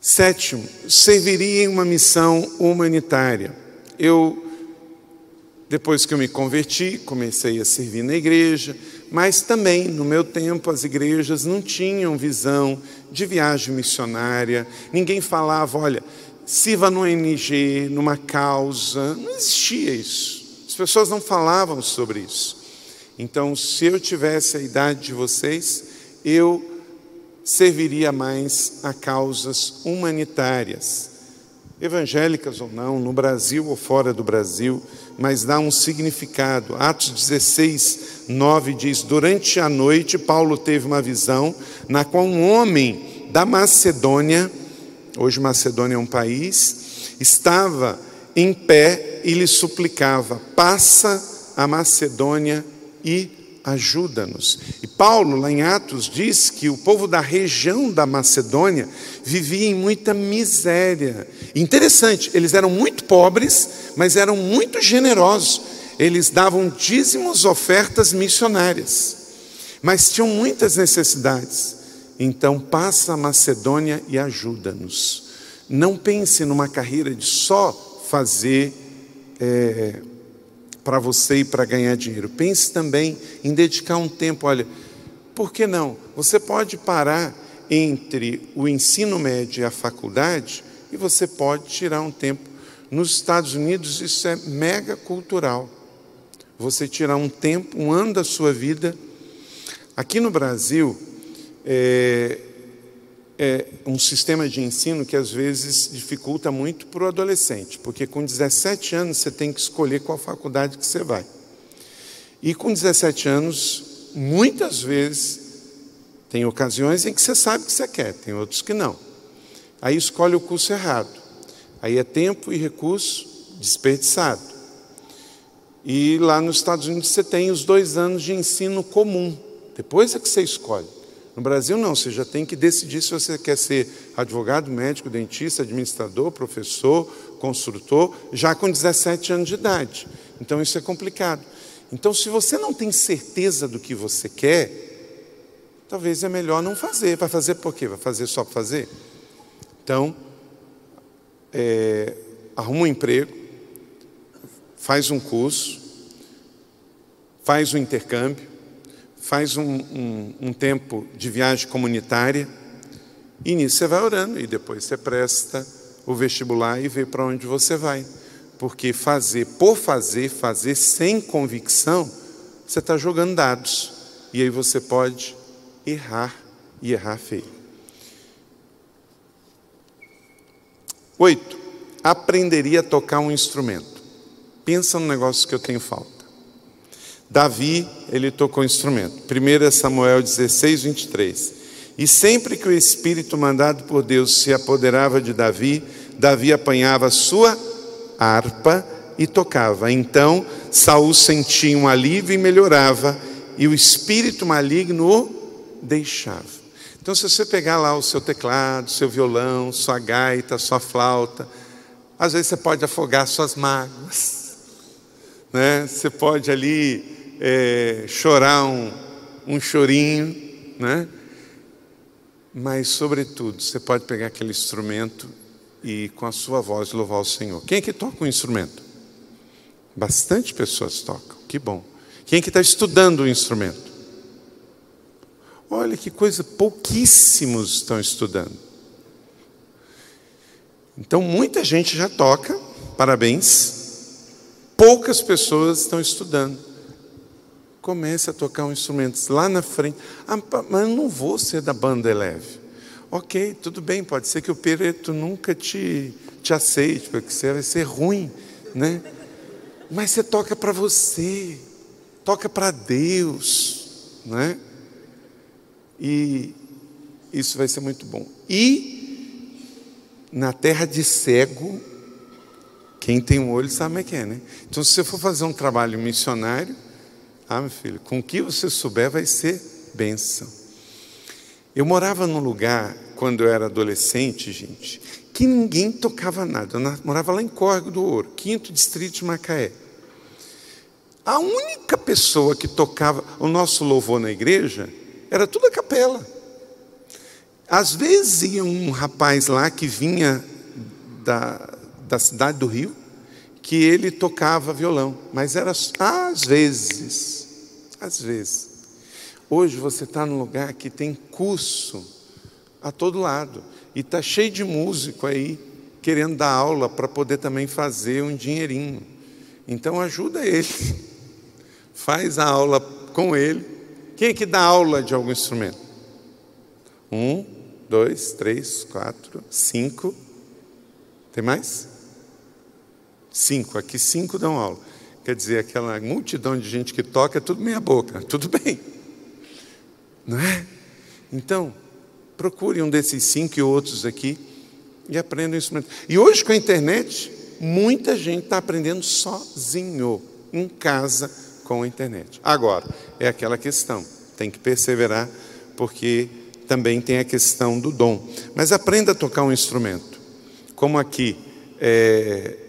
Sétimo, serviria em uma missão humanitária. Eu Depois que eu me converti, comecei a servir na igreja, mas também, no meu tempo, as igrejas não tinham visão de viagem missionária, ninguém falava, olha, sirva no ONG, numa causa, não existia isso. As pessoas não falavam sobre isso. Então, se eu tivesse a idade de vocês, eu serviria mais a causas humanitárias, evangélicas ou não, no Brasil ou fora do Brasil, mas dá um significado. Atos 16, 9 diz: Durante a noite, Paulo teve uma visão na qual um homem da Macedônia, hoje Macedônia é um país, estava em pé e lhe suplicava: Passa a Macedônia e ajuda-nos. E Paulo, lá em Atos, diz que o povo da região da Macedônia vivia em muita miséria. Interessante, eles eram muito pobres, mas eram muito generosos. Eles davam dízimos, ofertas missionárias, mas tinham muitas necessidades. Então, passa a Macedônia e ajuda-nos. Não pense numa carreira de só fazer é, para você e para ganhar dinheiro. Pense também em dedicar um tempo. Olha, por que não? Você pode parar entre o ensino médio e a faculdade e você pode tirar um tempo. Nos Estados Unidos isso é mega cultural. Você tirar um tempo, um ano da sua vida. Aqui no Brasil, é, é um sistema de ensino que às vezes dificulta muito para o adolescente, porque com 17 anos você tem que escolher qual faculdade que você vai. E com 17 anos, muitas vezes, tem ocasiões em que você sabe que você quer, tem outros que não. Aí escolhe o curso errado. Aí é tempo e recurso desperdiçado. E lá nos Estados Unidos você tem os dois anos de ensino comum. Depois é que você escolhe. No Brasil, não, você já tem que decidir se você quer ser advogado, médico, dentista, administrador, professor, construtor, já com 17 anos de idade. Então, isso é complicado. Então, se você não tem certeza do que você quer, talvez é melhor não fazer. Vai fazer por quê? Vai fazer só para fazer? Então, é, arruma um emprego, faz um curso, faz um intercâmbio, faz um, um, um tempo de viagem comunitária, e nisso você vai orando, e depois você presta o vestibular e vê para onde você vai. Porque fazer por fazer, fazer sem convicção, você está jogando dados. E aí você pode errar e errar feio. Oito, aprenderia a tocar um instrumento. Pensa no negócio que eu tenho falta. Davi, ele tocou instrumento. 1 Samuel 16, 23. E sempre que o Espírito mandado por Deus se apoderava de Davi, Davi apanhava sua harpa e tocava. Então Saul sentia um alívio e melhorava, e o espírito maligno o deixava. Então, se você pegar lá o seu teclado, seu violão, sua gaita, sua flauta, às vezes você pode afogar suas mágoas, né? Você pode ali é, chorar um, um chorinho, né? Mas, sobretudo, você pode pegar aquele instrumento e, com a sua voz, louvar o Senhor. Quem é que toca um instrumento? Bastante pessoas tocam, que bom. Quem é que está estudando o instrumento? Olha que coisa, pouquíssimos estão estudando. Então, muita gente já toca, parabéns. Poucas pessoas estão estudando comece a tocar um instrumento lá na frente. Ah, mas eu não vou ser da banda Eleve. Ok, tudo bem, pode ser que o Pereto nunca te, te aceite, porque você vai ser ruim, né? Mas você toca para você, toca para Deus, né? E isso vai ser muito bom. E na terra de cego, quem tem um olho sabe como é que é, né? Então, se você for fazer um trabalho missionário, ah, meu filho, com o que você souber vai ser bênção. Eu morava num lugar, quando eu era adolescente, gente, que ninguém tocava nada. Eu morava lá em Córrego do Ouro, quinto distrito de Macaé. A única pessoa que tocava o nosso louvor na igreja era tudo a capela. Às vezes ia um rapaz lá que vinha da, da cidade do Rio, que ele tocava violão, mas era às vezes, às vezes. Hoje você está num lugar que tem curso a todo lado e está cheio de músico aí querendo dar aula para poder também fazer um dinheirinho. Então ajuda ele, [LAUGHS] faz a aula com ele. Quem é que dá aula de algum instrumento? Um, dois, três, quatro, cinco. Tem mais? Cinco. Aqui cinco dão aula. Quer dizer, aquela multidão de gente que toca é tudo meia boca. Tudo bem. Não é? Então, procure um desses cinco e outros aqui e aprenda o instrumento. E hoje com a internet, muita gente está aprendendo sozinho, em casa, com a internet. Agora, é aquela questão, tem que perseverar, porque também tem a questão do dom. Mas aprenda a tocar um instrumento. Como aqui, é,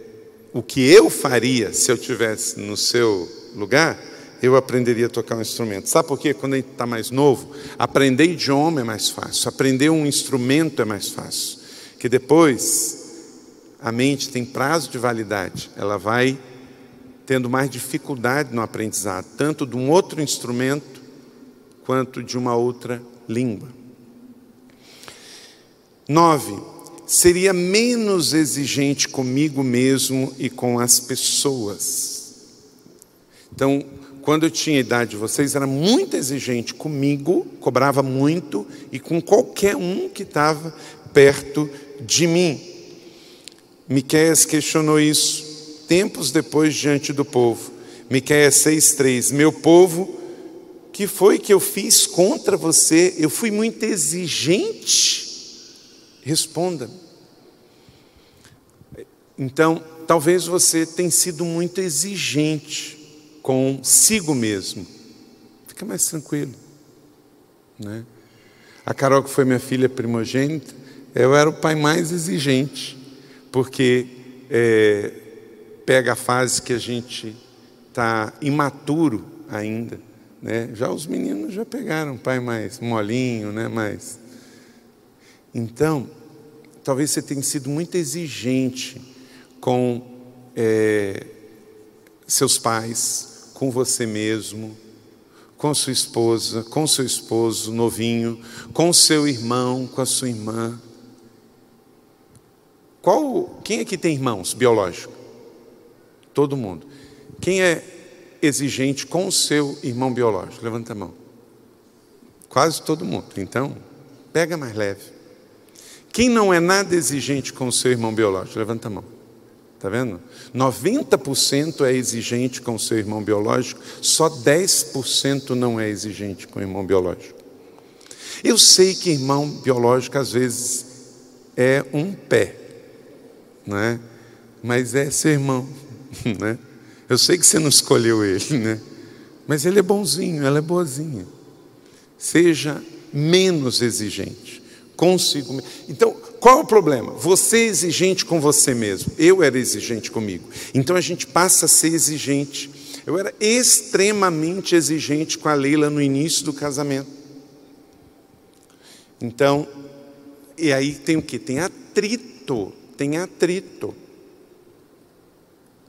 o que eu faria se eu tivesse no seu lugar, eu aprenderia a tocar um instrumento. Sabe por quê? Quando a gente está mais novo, aprender idioma é mais fácil, aprender um instrumento é mais fácil. Que depois a mente tem prazo de validade, ela vai tendo mais dificuldade no aprendizado, tanto de um outro instrumento quanto de uma outra língua. Nove, seria menos exigente comigo mesmo e com as pessoas. Então, quando eu tinha idade de vocês, era muito exigente comigo, cobrava muito, e com qualquer um que estava perto de mim. Miqueias questionou isso tempos depois diante do povo. Miqueias 6,3: Meu povo, que foi que eu fiz contra você? Eu fui muito exigente Responda. Então, talvez você tenha sido muito exigente consigo mesmo. Fica mais tranquilo. Né? A Carol, que foi minha filha primogênita, eu era o pai mais exigente, porque é, pega a fase que a gente está imaturo ainda. Né? Já os meninos já pegaram pai mais molinho, né? mais então, talvez você tenha sido muito exigente com é, seus pais, com você mesmo, com sua esposa, com seu esposo novinho, com seu irmão, com a sua irmã. Qual, quem aqui tem irmãos biológicos? Todo mundo. Quem é exigente com o seu irmão biológico? Levanta a mão. Quase todo mundo. Então, pega mais leve. Quem não é nada exigente com o seu irmão biológico? Levanta a mão. Está vendo? 90% é exigente com o seu irmão biológico, só 10% não é exigente com o irmão biológico. Eu sei que irmão biológico às vezes é um pé, né? mas é seu irmão. [LAUGHS] Né? Eu sei que você não escolheu ele, né? mas ele é bonzinho, ela é boazinha. Seja menos exigente consigo mesmo. Então, qual é o problema? Você é exigente com você mesmo. Eu era exigente comigo. Então a gente passa a ser exigente. Eu era extremamente exigente com a Leila no início do casamento. Então, e aí tem o que? Tem atrito. Tem atrito.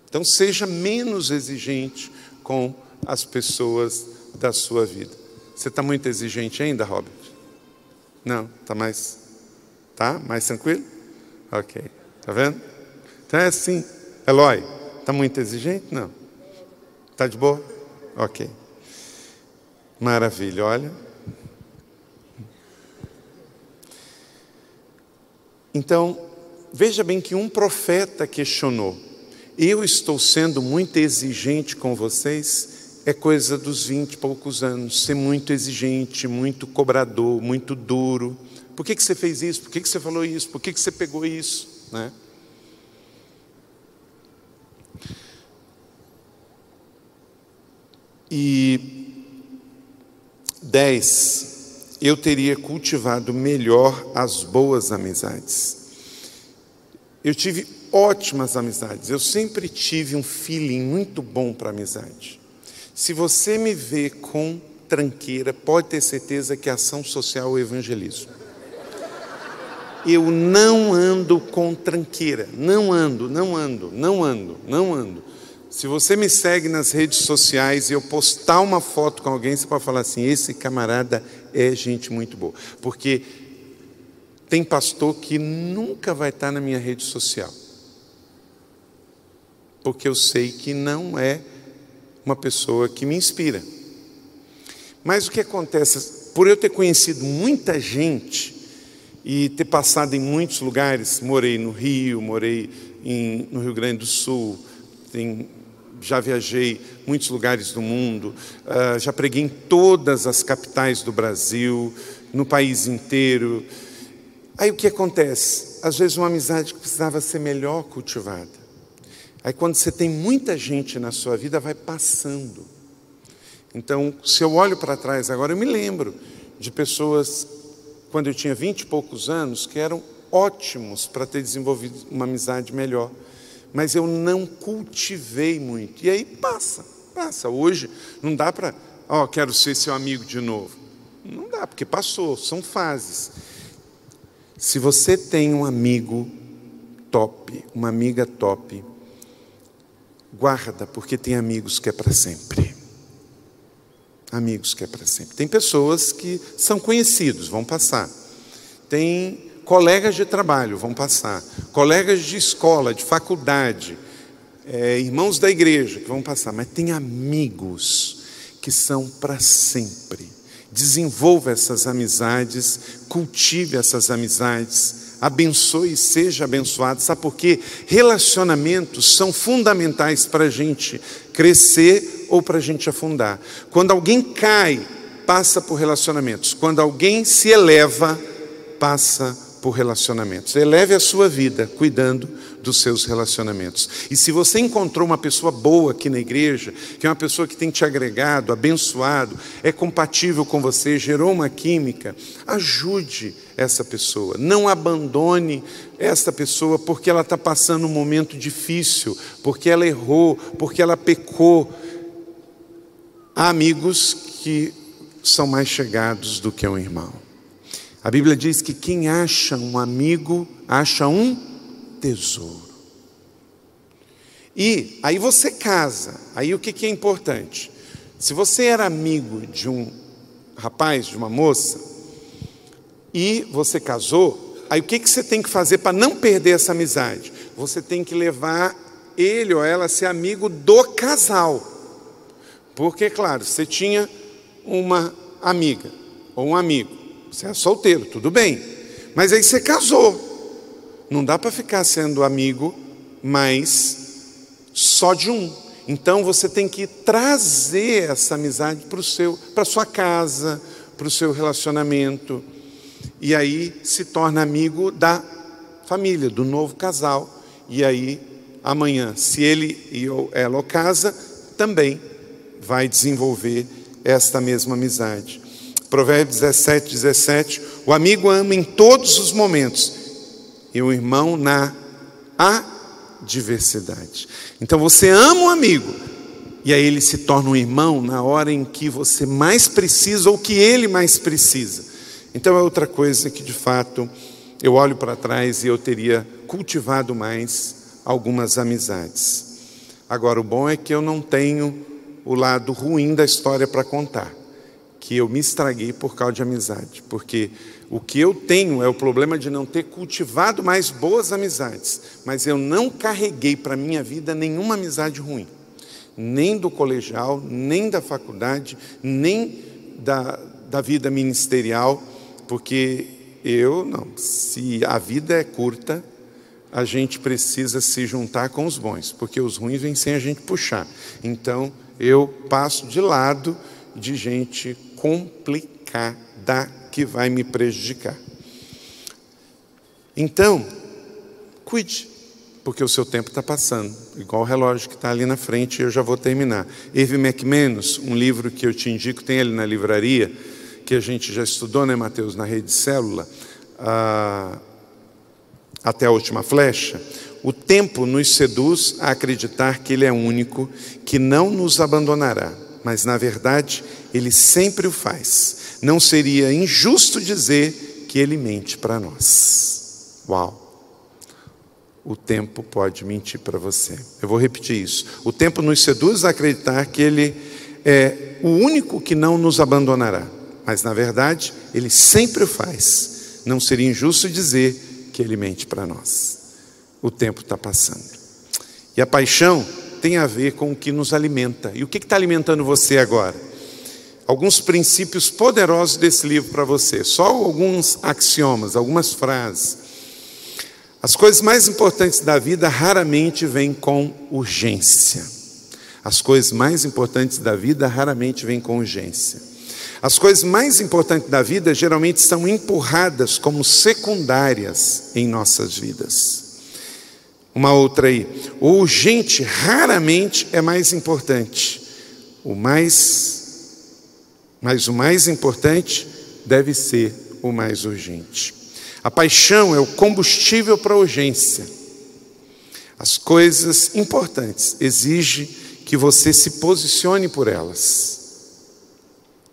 Então seja menos exigente com as pessoas da sua vida. Você está muito exigente ainda, Robert? Não, está mais. Tá? Mais tranquilo? Ok. Está vendo? Então é assim. Eloy, está muito exigente? Não. Está de boa? Ok. Maravilha, olha. Então, veja bem que um profeta questionou: Eu estou sendo muito exigente com vocês? É coisa dos vinte e poucos anos, ser muito exigente, muito cobrador, muito duro. Por que, que você fez isso? Por que, que você falou isso? Por que, que você pegou isso? Né? E dez, eu teria cultivado melhor as boas amizades. Eu tive ótimas amizades, eu sempre tive um feeling muito bom para amizade. Se você me vê com tranqueira, pode ter certeza que ação social é evangelismo. eu não ando com tranqueira. Não ando, não ando, não ando, não ando. Se você me segue nas redes sociais e eu postar uma foto com alguém, você pode falar assim: esse camarada é gente muito boa. Porque tem pastor que nunca vai estar na minha rede social. Porque eu sei que não é uma pessoa que me inspira. Mas o que acontece? Por eu ter conhecido muita gente e ter passado em muitos lugares, morei no Rio, morei em, no Rio Grande do Sul, tem, já viajei muitos lugares do mundo, uh, já preguei em todas as capitais do Brasil, no país inteiro. Aí o que acontece? Às vezes uma amizade que precisava ser melhor cultivada. Aí quando você tem muita gente na sua vida, vai passando. Então, se eu olho para trás agora, eu me lembro de pessoas, quando eu tinha vinte e poucos anos, que eram ótimos para ter desenvolvido uma amizade melhor. Mas eu não cultivei muito. E aí passa, passa. Hoje não dá para, ó, oh, quero ser seu amigo de novo. Não dá, porque passou, são fases. Se você tem um amigo top, uma amiga top, guarda, porque tem amigos que é para sempre. Amigos que é para sempre. Tem pessoas que são conhecidos, vão passar. Tem colegas de trabalho, vão passar. Colegas de escola, de faculdade, é, irmãos da igreja, que vão passar. Mas tem amigos que são para sempre. Desenvolva essas amizades, cultive essas amizades, abençoe e seja abençoado. Sabe por quê? Relacionamentos são fundamentais para a gente crescer ou para a gente afundar. Quando alguém cai, passa por relacionamentos. Quando alguém se eleva, passa por relacionamentos. Eleve a sua vida cuidando dos seus relacionamentos. E se você encontrou uma pessoa boa aqui na igreja, que é uma pessoa que tem te agregado, abençoado, é compatível com você, gerou uma química, ajude essa pessoa. Não abandone essa pessoa porque ela está passando um momento difícil, porque ela errou, porque ela pecou. Há amigos que são mais chegados do que um irmão. A Bíblia diz que quem acha um amigo, acha um tesouro. E aí você casa, aí o que, que é importante? Se você era amigo de um rapaz, de uma moça, e você casou, aí o que, que você tem que fazer para não perder essa amizade? Você tem que levar ele ou ela a ser amigo do casal. Porque, claro, você tinha uma amiga ou um amigo, você é solteiro, tudo bem, mas aí você casou. Não dá para ficar sendo amigo, mas só de um. Então você tem que trazer essa amizade para o seu, para sua casa, para o seu relacionamento. E aí se torna amigo da família, do novo casal. E aí amanhã, se ele e ela casa, também vai desenvolver esta mesma amizade. Provérbios 17, 17. O amigo ama em todos os momentos e o irmão na adversidade. Então você ama um amigo, e aí ele se torna um irmão na hora em que você mais precisa ou que ele mais precisa. Então é outra coisa que de fato eu olho para trás e eu teria cultivado mais algumas amizades. Agora o bom é que eu não tenho o lado ruim da história para contar, que eu me estraguei por causa de amizade, porque o que eu tenho é o problema de não ter cultivado mais boas amizades, mas eu não carreguei para a minha vida nenhuma amizade ruim, nem do colegial, nem da faculdade, nem da, da vida ministerial, porque eu não, se a vida é curta, a gente precisa se juntar com os bons, porque os ruins vêm sem a gente puxar. Então eu passo de lado de gente complicada que vai me prejudicar. Então, cuide, porque o seu tempo está passando, igual o relógio que está ali na frente, e eu já vou terminar. Eve McManus, um livro que eu te indico, tem ele na livraria, que a gente já estudou, né, Mateus, na rede célula, ah, até a última flecha. O tempo nos seduz a acreditar que Ele é único, que não nos abandonará, mas na verdade Ele sempre o faz não seria injusto dizer que ele mente para nós. Uau! O tempo pode mentir para você. Eu vou repetir isso. O tempo nos seduz a acreditar que ele é o único que não nos abandonará. Mas, na verdade, ele sempre o faz. Não seria injusto dizer que ele mente para nós. O tempo está passando. E a paixão tem a ver com o que nos alimenta. E o que está alimentando você agora? Alguns princípios poderosos desse livro para você. Só alguns axiomas, algumas frases. As coisas mais importantes da vida raramente vêm com urgência. As coisas mais importantes da vida raramente vêm com urgência. As coisas mais importantes da vida geralmente são empurradas como secundárias em nossas vidas. Uma outra aí. O urgente raramente é mais importante. O mais mas o mais importante deve ser o mais urgente. A paixão é o combustível para a urgência. As coisas importantes exigem que você se posicione por elas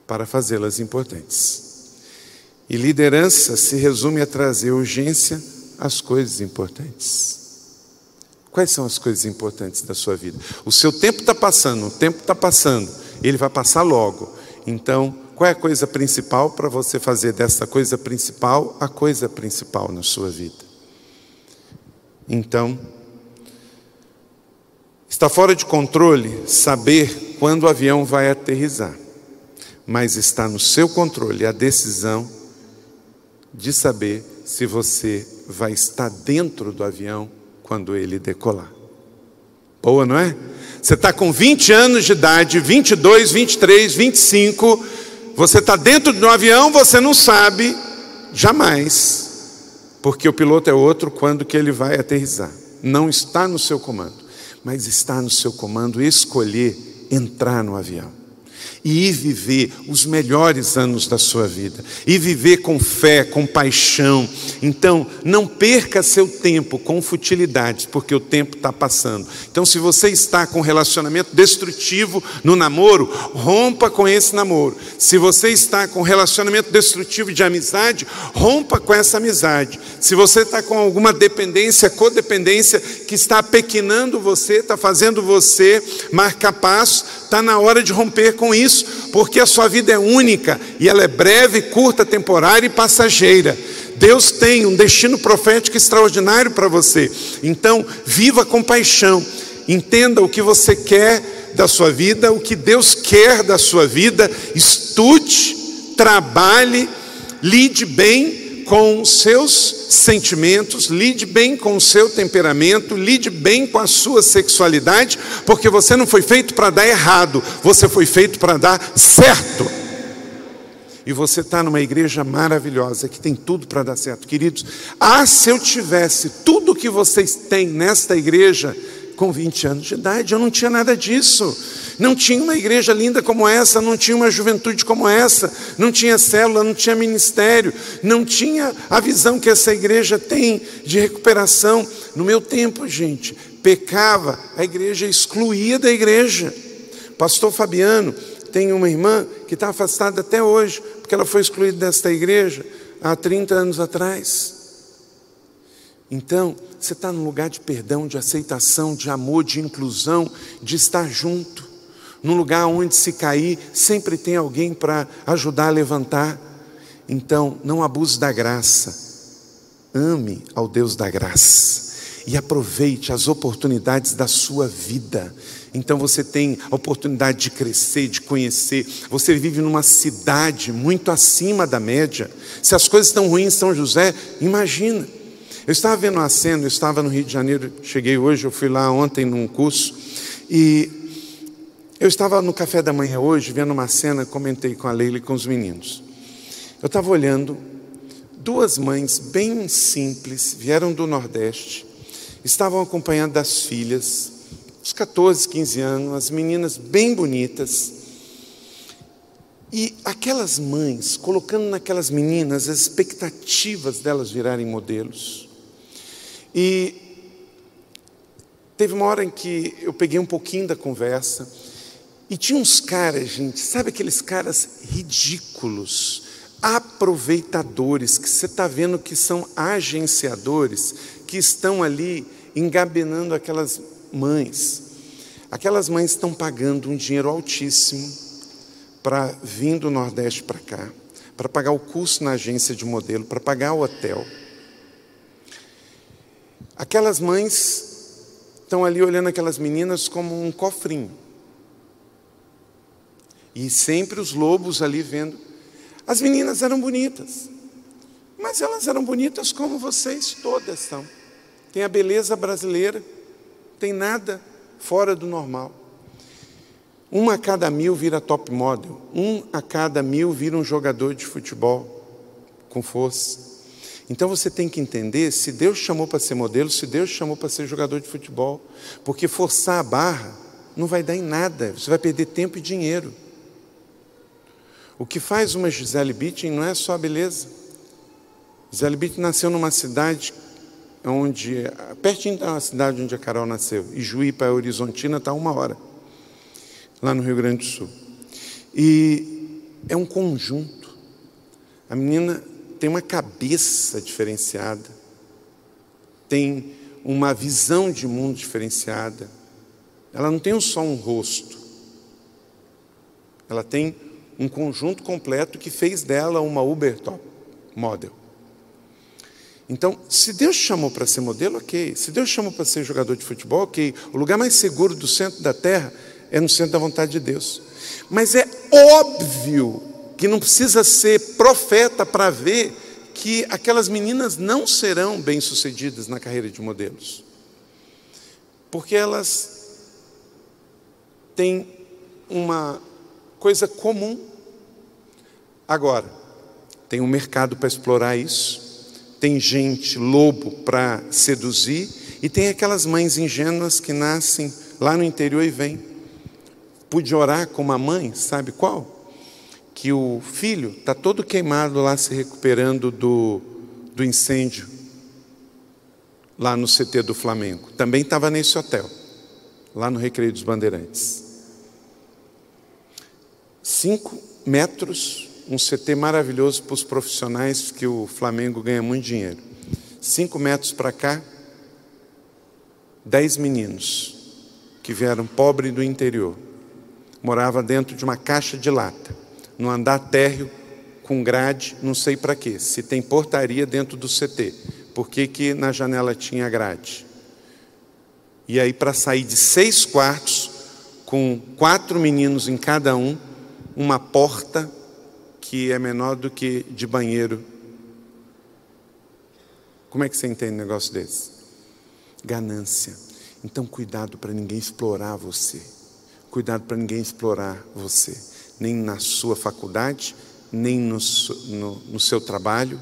para fazê-las importantes. E liderança se resume a trazer urgência às coisas importantes. Quais são as coisas importantes da sua vida? O seu tempo está passando, o tempo está passando, ele vai passar logo. Então, qual é a coisa principal para você fazer dessa coisa principal a coisa principal na sua vida? Então, está fora de controle saber quando o avião vai aterrizar, mas está no seu controle a decisão de saber se você vai estar dentro do avião quando ele decolar. Boa, não é? Você está com 20 anos de idade, 22, 23, 25, você está dentro de um avião, você não sabe jamais, porque o piloto é outro quando que ele vai aterrizar. Não está no seu comando, mas está no seu comando escolher entrar no avião e ir viver os melhores anos da sua vida, e viver com fé, com paixão. Então, não perca seu tempo com futilidades, porque o tempo está passando. Então, se você está com um relacionamento destrutivo no namoro, rompa com esse namoro. Se você está com um relacionamento destrutivo de amizade, rompa com essa amizade. Se você está com alguma dependência, codependência que está pequenando você, está fazendo você marcar passo, está na hora de romper com isso isso, porque a sua vida é única e ela é breve, curta, temporária e passageira. Deus tem um destino profético extraordinário para você. Então, viva com paixão. Entenda o que você quer da sua vida, o que Deus quer da sua vida. Estude, trabalhe, lide bem com seus sentimentos, lide bem com o seu temperamento, lide bem com a sua sexualidade, porque você não foi feito para dar errado, você foi feito para dar certo. E você está numa igreja maravilhosa que tem tudo para dar certo, queridos. Ah, se eu tivesse tudo que vocês têm nesta igreja com 20 anos de idade, eu não tinha nada disso. Não tinha uma igreja linda como essa, não tinha uma juventude como essa, não tinha célula, não tinha ministério, não tinha a visão que essa igreja tem de recuperação. No meu tempo, gente, pecava, a igreja excluía da igreja. Pastor Fabiano tem uma irmã que está afastada até hoje, porque ela foi excluída desta igreja há 30 anos atrás. Então, você está num lugar de perdão, de aceitação, de amor, de inclusão, de estar junto. Num lugar onde se cair, sempre tem alguém para ajudar a levantar. Então, não abuse da graça. Ame ao Deus da graça. E aproveite as oportunidades da sua vida. Então você tem a oportunidade de crescer, de conhecer. Você vive numa cidade muito acima da média. Se as coisas estão ruins em São José, imagina. Eu estava vendo uma cena, eu estava no Rio de Janeiro, cheguei hoje, eu fui lá ontem num curso, e eu estava no café da manhã hoje, vendo uma cena, comentei com a Leila e com os meninos. Eu estava olhando, duas mães bem simples, vieram do Nordeste, estavam acompanhando das filhas, uns 14, 15 anos, as meninas bem bonitas. E aquelas mães, colocando naquelas meninas as expectativas delas virarem modelos. E teve uma hora em que eu peguei um pouquinho da conversa e tinha uns caras, gente, sabe aqueles caras ridículos, aproveitadores, que você está vendo que são agenciadores, que estão ali engabenando aquelas mães. Aquelas mães estão pagando um dinheiro altíssimo para vir do Nordeste para cá, para pagar o custo na agência de modelo, para pagar o hotel. Aquelas mães estão ali olhando aquelas meninas como um cofrinho. E sempre os lobos ali vendo. As meninas eram bonitas, mas elas eram bonitas como vocês todas são. Tem a beleza brasileira, tem nada fora do normal. Um a cada mil vira top model, um a cada mil vira um jogador de futebol com força. Então você tem que entender se Deus chamou para ser modelo, se Deus chamou para ser jogador de futebol, porque forçar a barra não vai dar em nada, você vai perder tempo e dinheiro. O que faz uma Gisele Bündchen não é só a beleza. Gisele Bündchen nasceu numa cidade onde, pertinho da cidade onde a Carol nasceu, e Juí para Horizontina está uma hora, lá no Rio Grande do Sul. E é um conjunto. A menina tem uma cabeça diferenciada, tem uma visão de mundo diferenciada. Ela não tem só um rosto, ela tem um conjunto completo que fez dela uma Uber top model. Então, se Deus chamou para ser modelo, ok. Se Deus chamou para ser jogador de futebol, ok. O lugar mais seguro do centro da terra é no centro da vontade de Deus. Mas é óbvio que não precisa ser profeta para ver que aquelas meninas não serão bem-sucedidas na carreira de modelos. Porque elas têm uma coisa comum. Agora, tem um mercado para explorar isso, tem gente lobo para seduzir, e tem aquelas mães ingênuas que nascem lá no interior e vêm. Pude orar com uma mãe, sabe qual? Que o filho está todo queimado lá se recuperando do, do incêndio, lá no CT do Flamengo. Também estava nesse hotel, lá no Recreio dos Bandeirantes. Cinco metros, um CT maravilhoso para os profissionais, que o Flamengo ganha muito dinheiro. Cinco metros para cá, dez meninos que vieram pobre do interior. Morava dentro de uma caixa de lata no andar térreo com grade, não sei para quê. Se tem portaria dentro do CT, por que, que na janela tinha grade? E aí, para sair de seis quartos, com quatro meninos em cada um, uma porta que é menor do que de banheiro. Como é que você entende um negócio desse? Ganância. Então, cuidado para ninguém explorar você. Cuidado para ninguém explorar você nem na sua faculdade, nem no, no, no seu trabalho.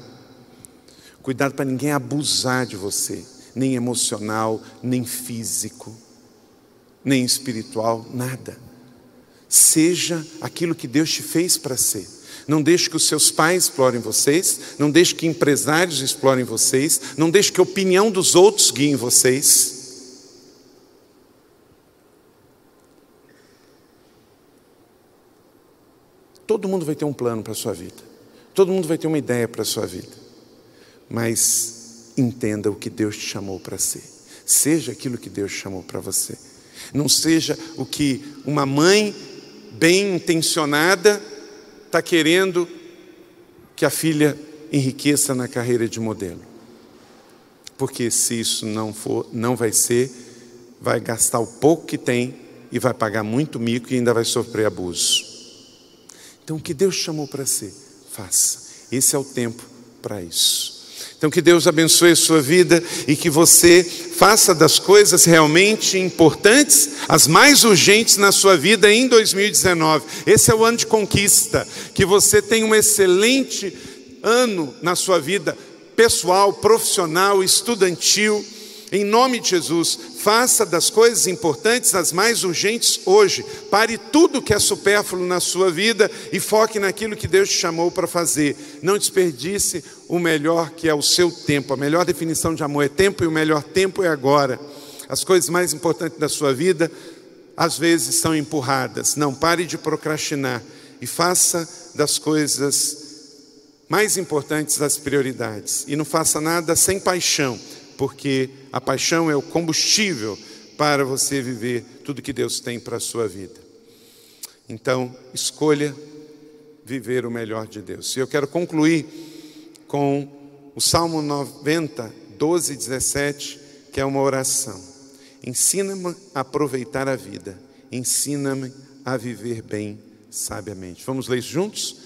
Cuidado para ninguém abusar de você, nem emocional, nem físico, nem espiritual, nada. Seja aquilo que Deus te fez para ser. Não deixe que os seus pais explorem vocês, não deixe que empresários explorem vocês, não deixe que a opinião dos outros guiem vocês. Todo mundo vai ter um plano para a sua vida. Todo mundo vai ter uma ideia para a sua vida. Mas entenda o que Deus te chamou para ser. Seja aquilo que Deus chamou para você. Não seja o que uma mãe bem intencionada está querendo que a filha enriqueça na carreira de modelo. Porque se isso não for, não vai ser, vai gastar o pouco que tem e vai pagar muito mico e ainda vai sofrer abuso. Então, o que Deus chamou para ser, faça. Esse é o tempo para isso. Então, que Deus abençoe a sua vida e que você faça das coisas realmente importantes, as mais urgentes na sua vida em 2019. Esse é o ano de conquista. Que você tenha um excelente ano na sua vida pessoal, profissional, estudantil em nome de Jesus, faça das coisas importantes as mais urgentes hoje. Pare tudo que é supérfluo na sua vida e foque naquilo que Deus te chamou para fazer. Não desperdice o melhor que é o seu tempo. A melhor definição de amor é tempo e o melhor tempo é agora. As coisas mais importantes da sua vida às vezes são empurradas. Não pare de procrastinar e faça das coisas mais importantes das prioridades. E não faça nada sem paixão, porque a paixão é o combustível para você viver tudo que Deus tem para a sua vida. Então, escolha viver o melhor de Deus. E eu quero concluir com o Salmo 90, 12 e 17, que é uma oração. Ensina-me a aproveitar a vida, ensina-me a viver bem sabiamente. Vamos ler juntos?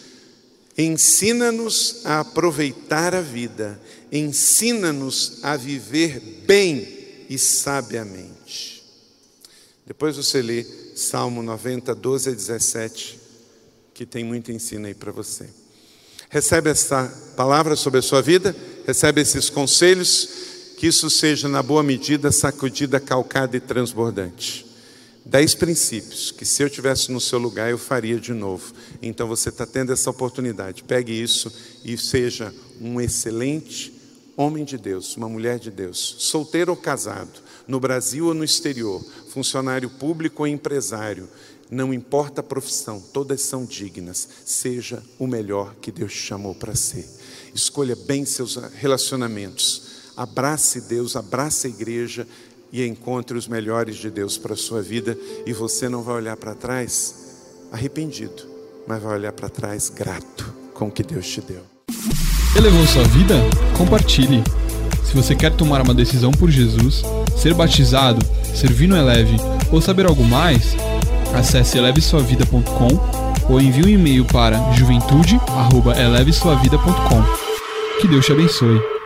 Ensina-nos a aproveitar a vida, ensina-nos a viver bem e sabiamente. Depois você lê Salmo 90, 12 a 17, que tem muito ensino aí para você. Recebe essa palavra sobre a sua vida, recebe esses conselhos, que isso seja, na boa medida, sacudida, calcada e transbordante. Dez princípios que, se eu tivesse no seu lugar, eu faria de novo. Então você está tendo essa oportunidade. Pegue isso e seja um excelente homem de Deus, uma mulher de Deus, solteiro ou casado, no Brasil ou no exterior, funcionário público ou empresário, não importa a profissão, todas são dignas. Seja o melhor que Deus te chamou para ser. Escolha bem seus relacionamentos. Abrace Deus, abrace a igreja e encontre os melhores de Deus para a sua vida. E você não vai olhar para trás arrependido, mas vai olhar para trás grato com o que Deus te deu. Elevou sua vida? Compartilhe. Se você quer tomar uma decisão por Jesus, ser batizado, servir no Eleve ou saber algo mais, acesse elevesuavida.com ou envie um e-mail para juventude@elevesuavida.com. Que Deus te abençoe.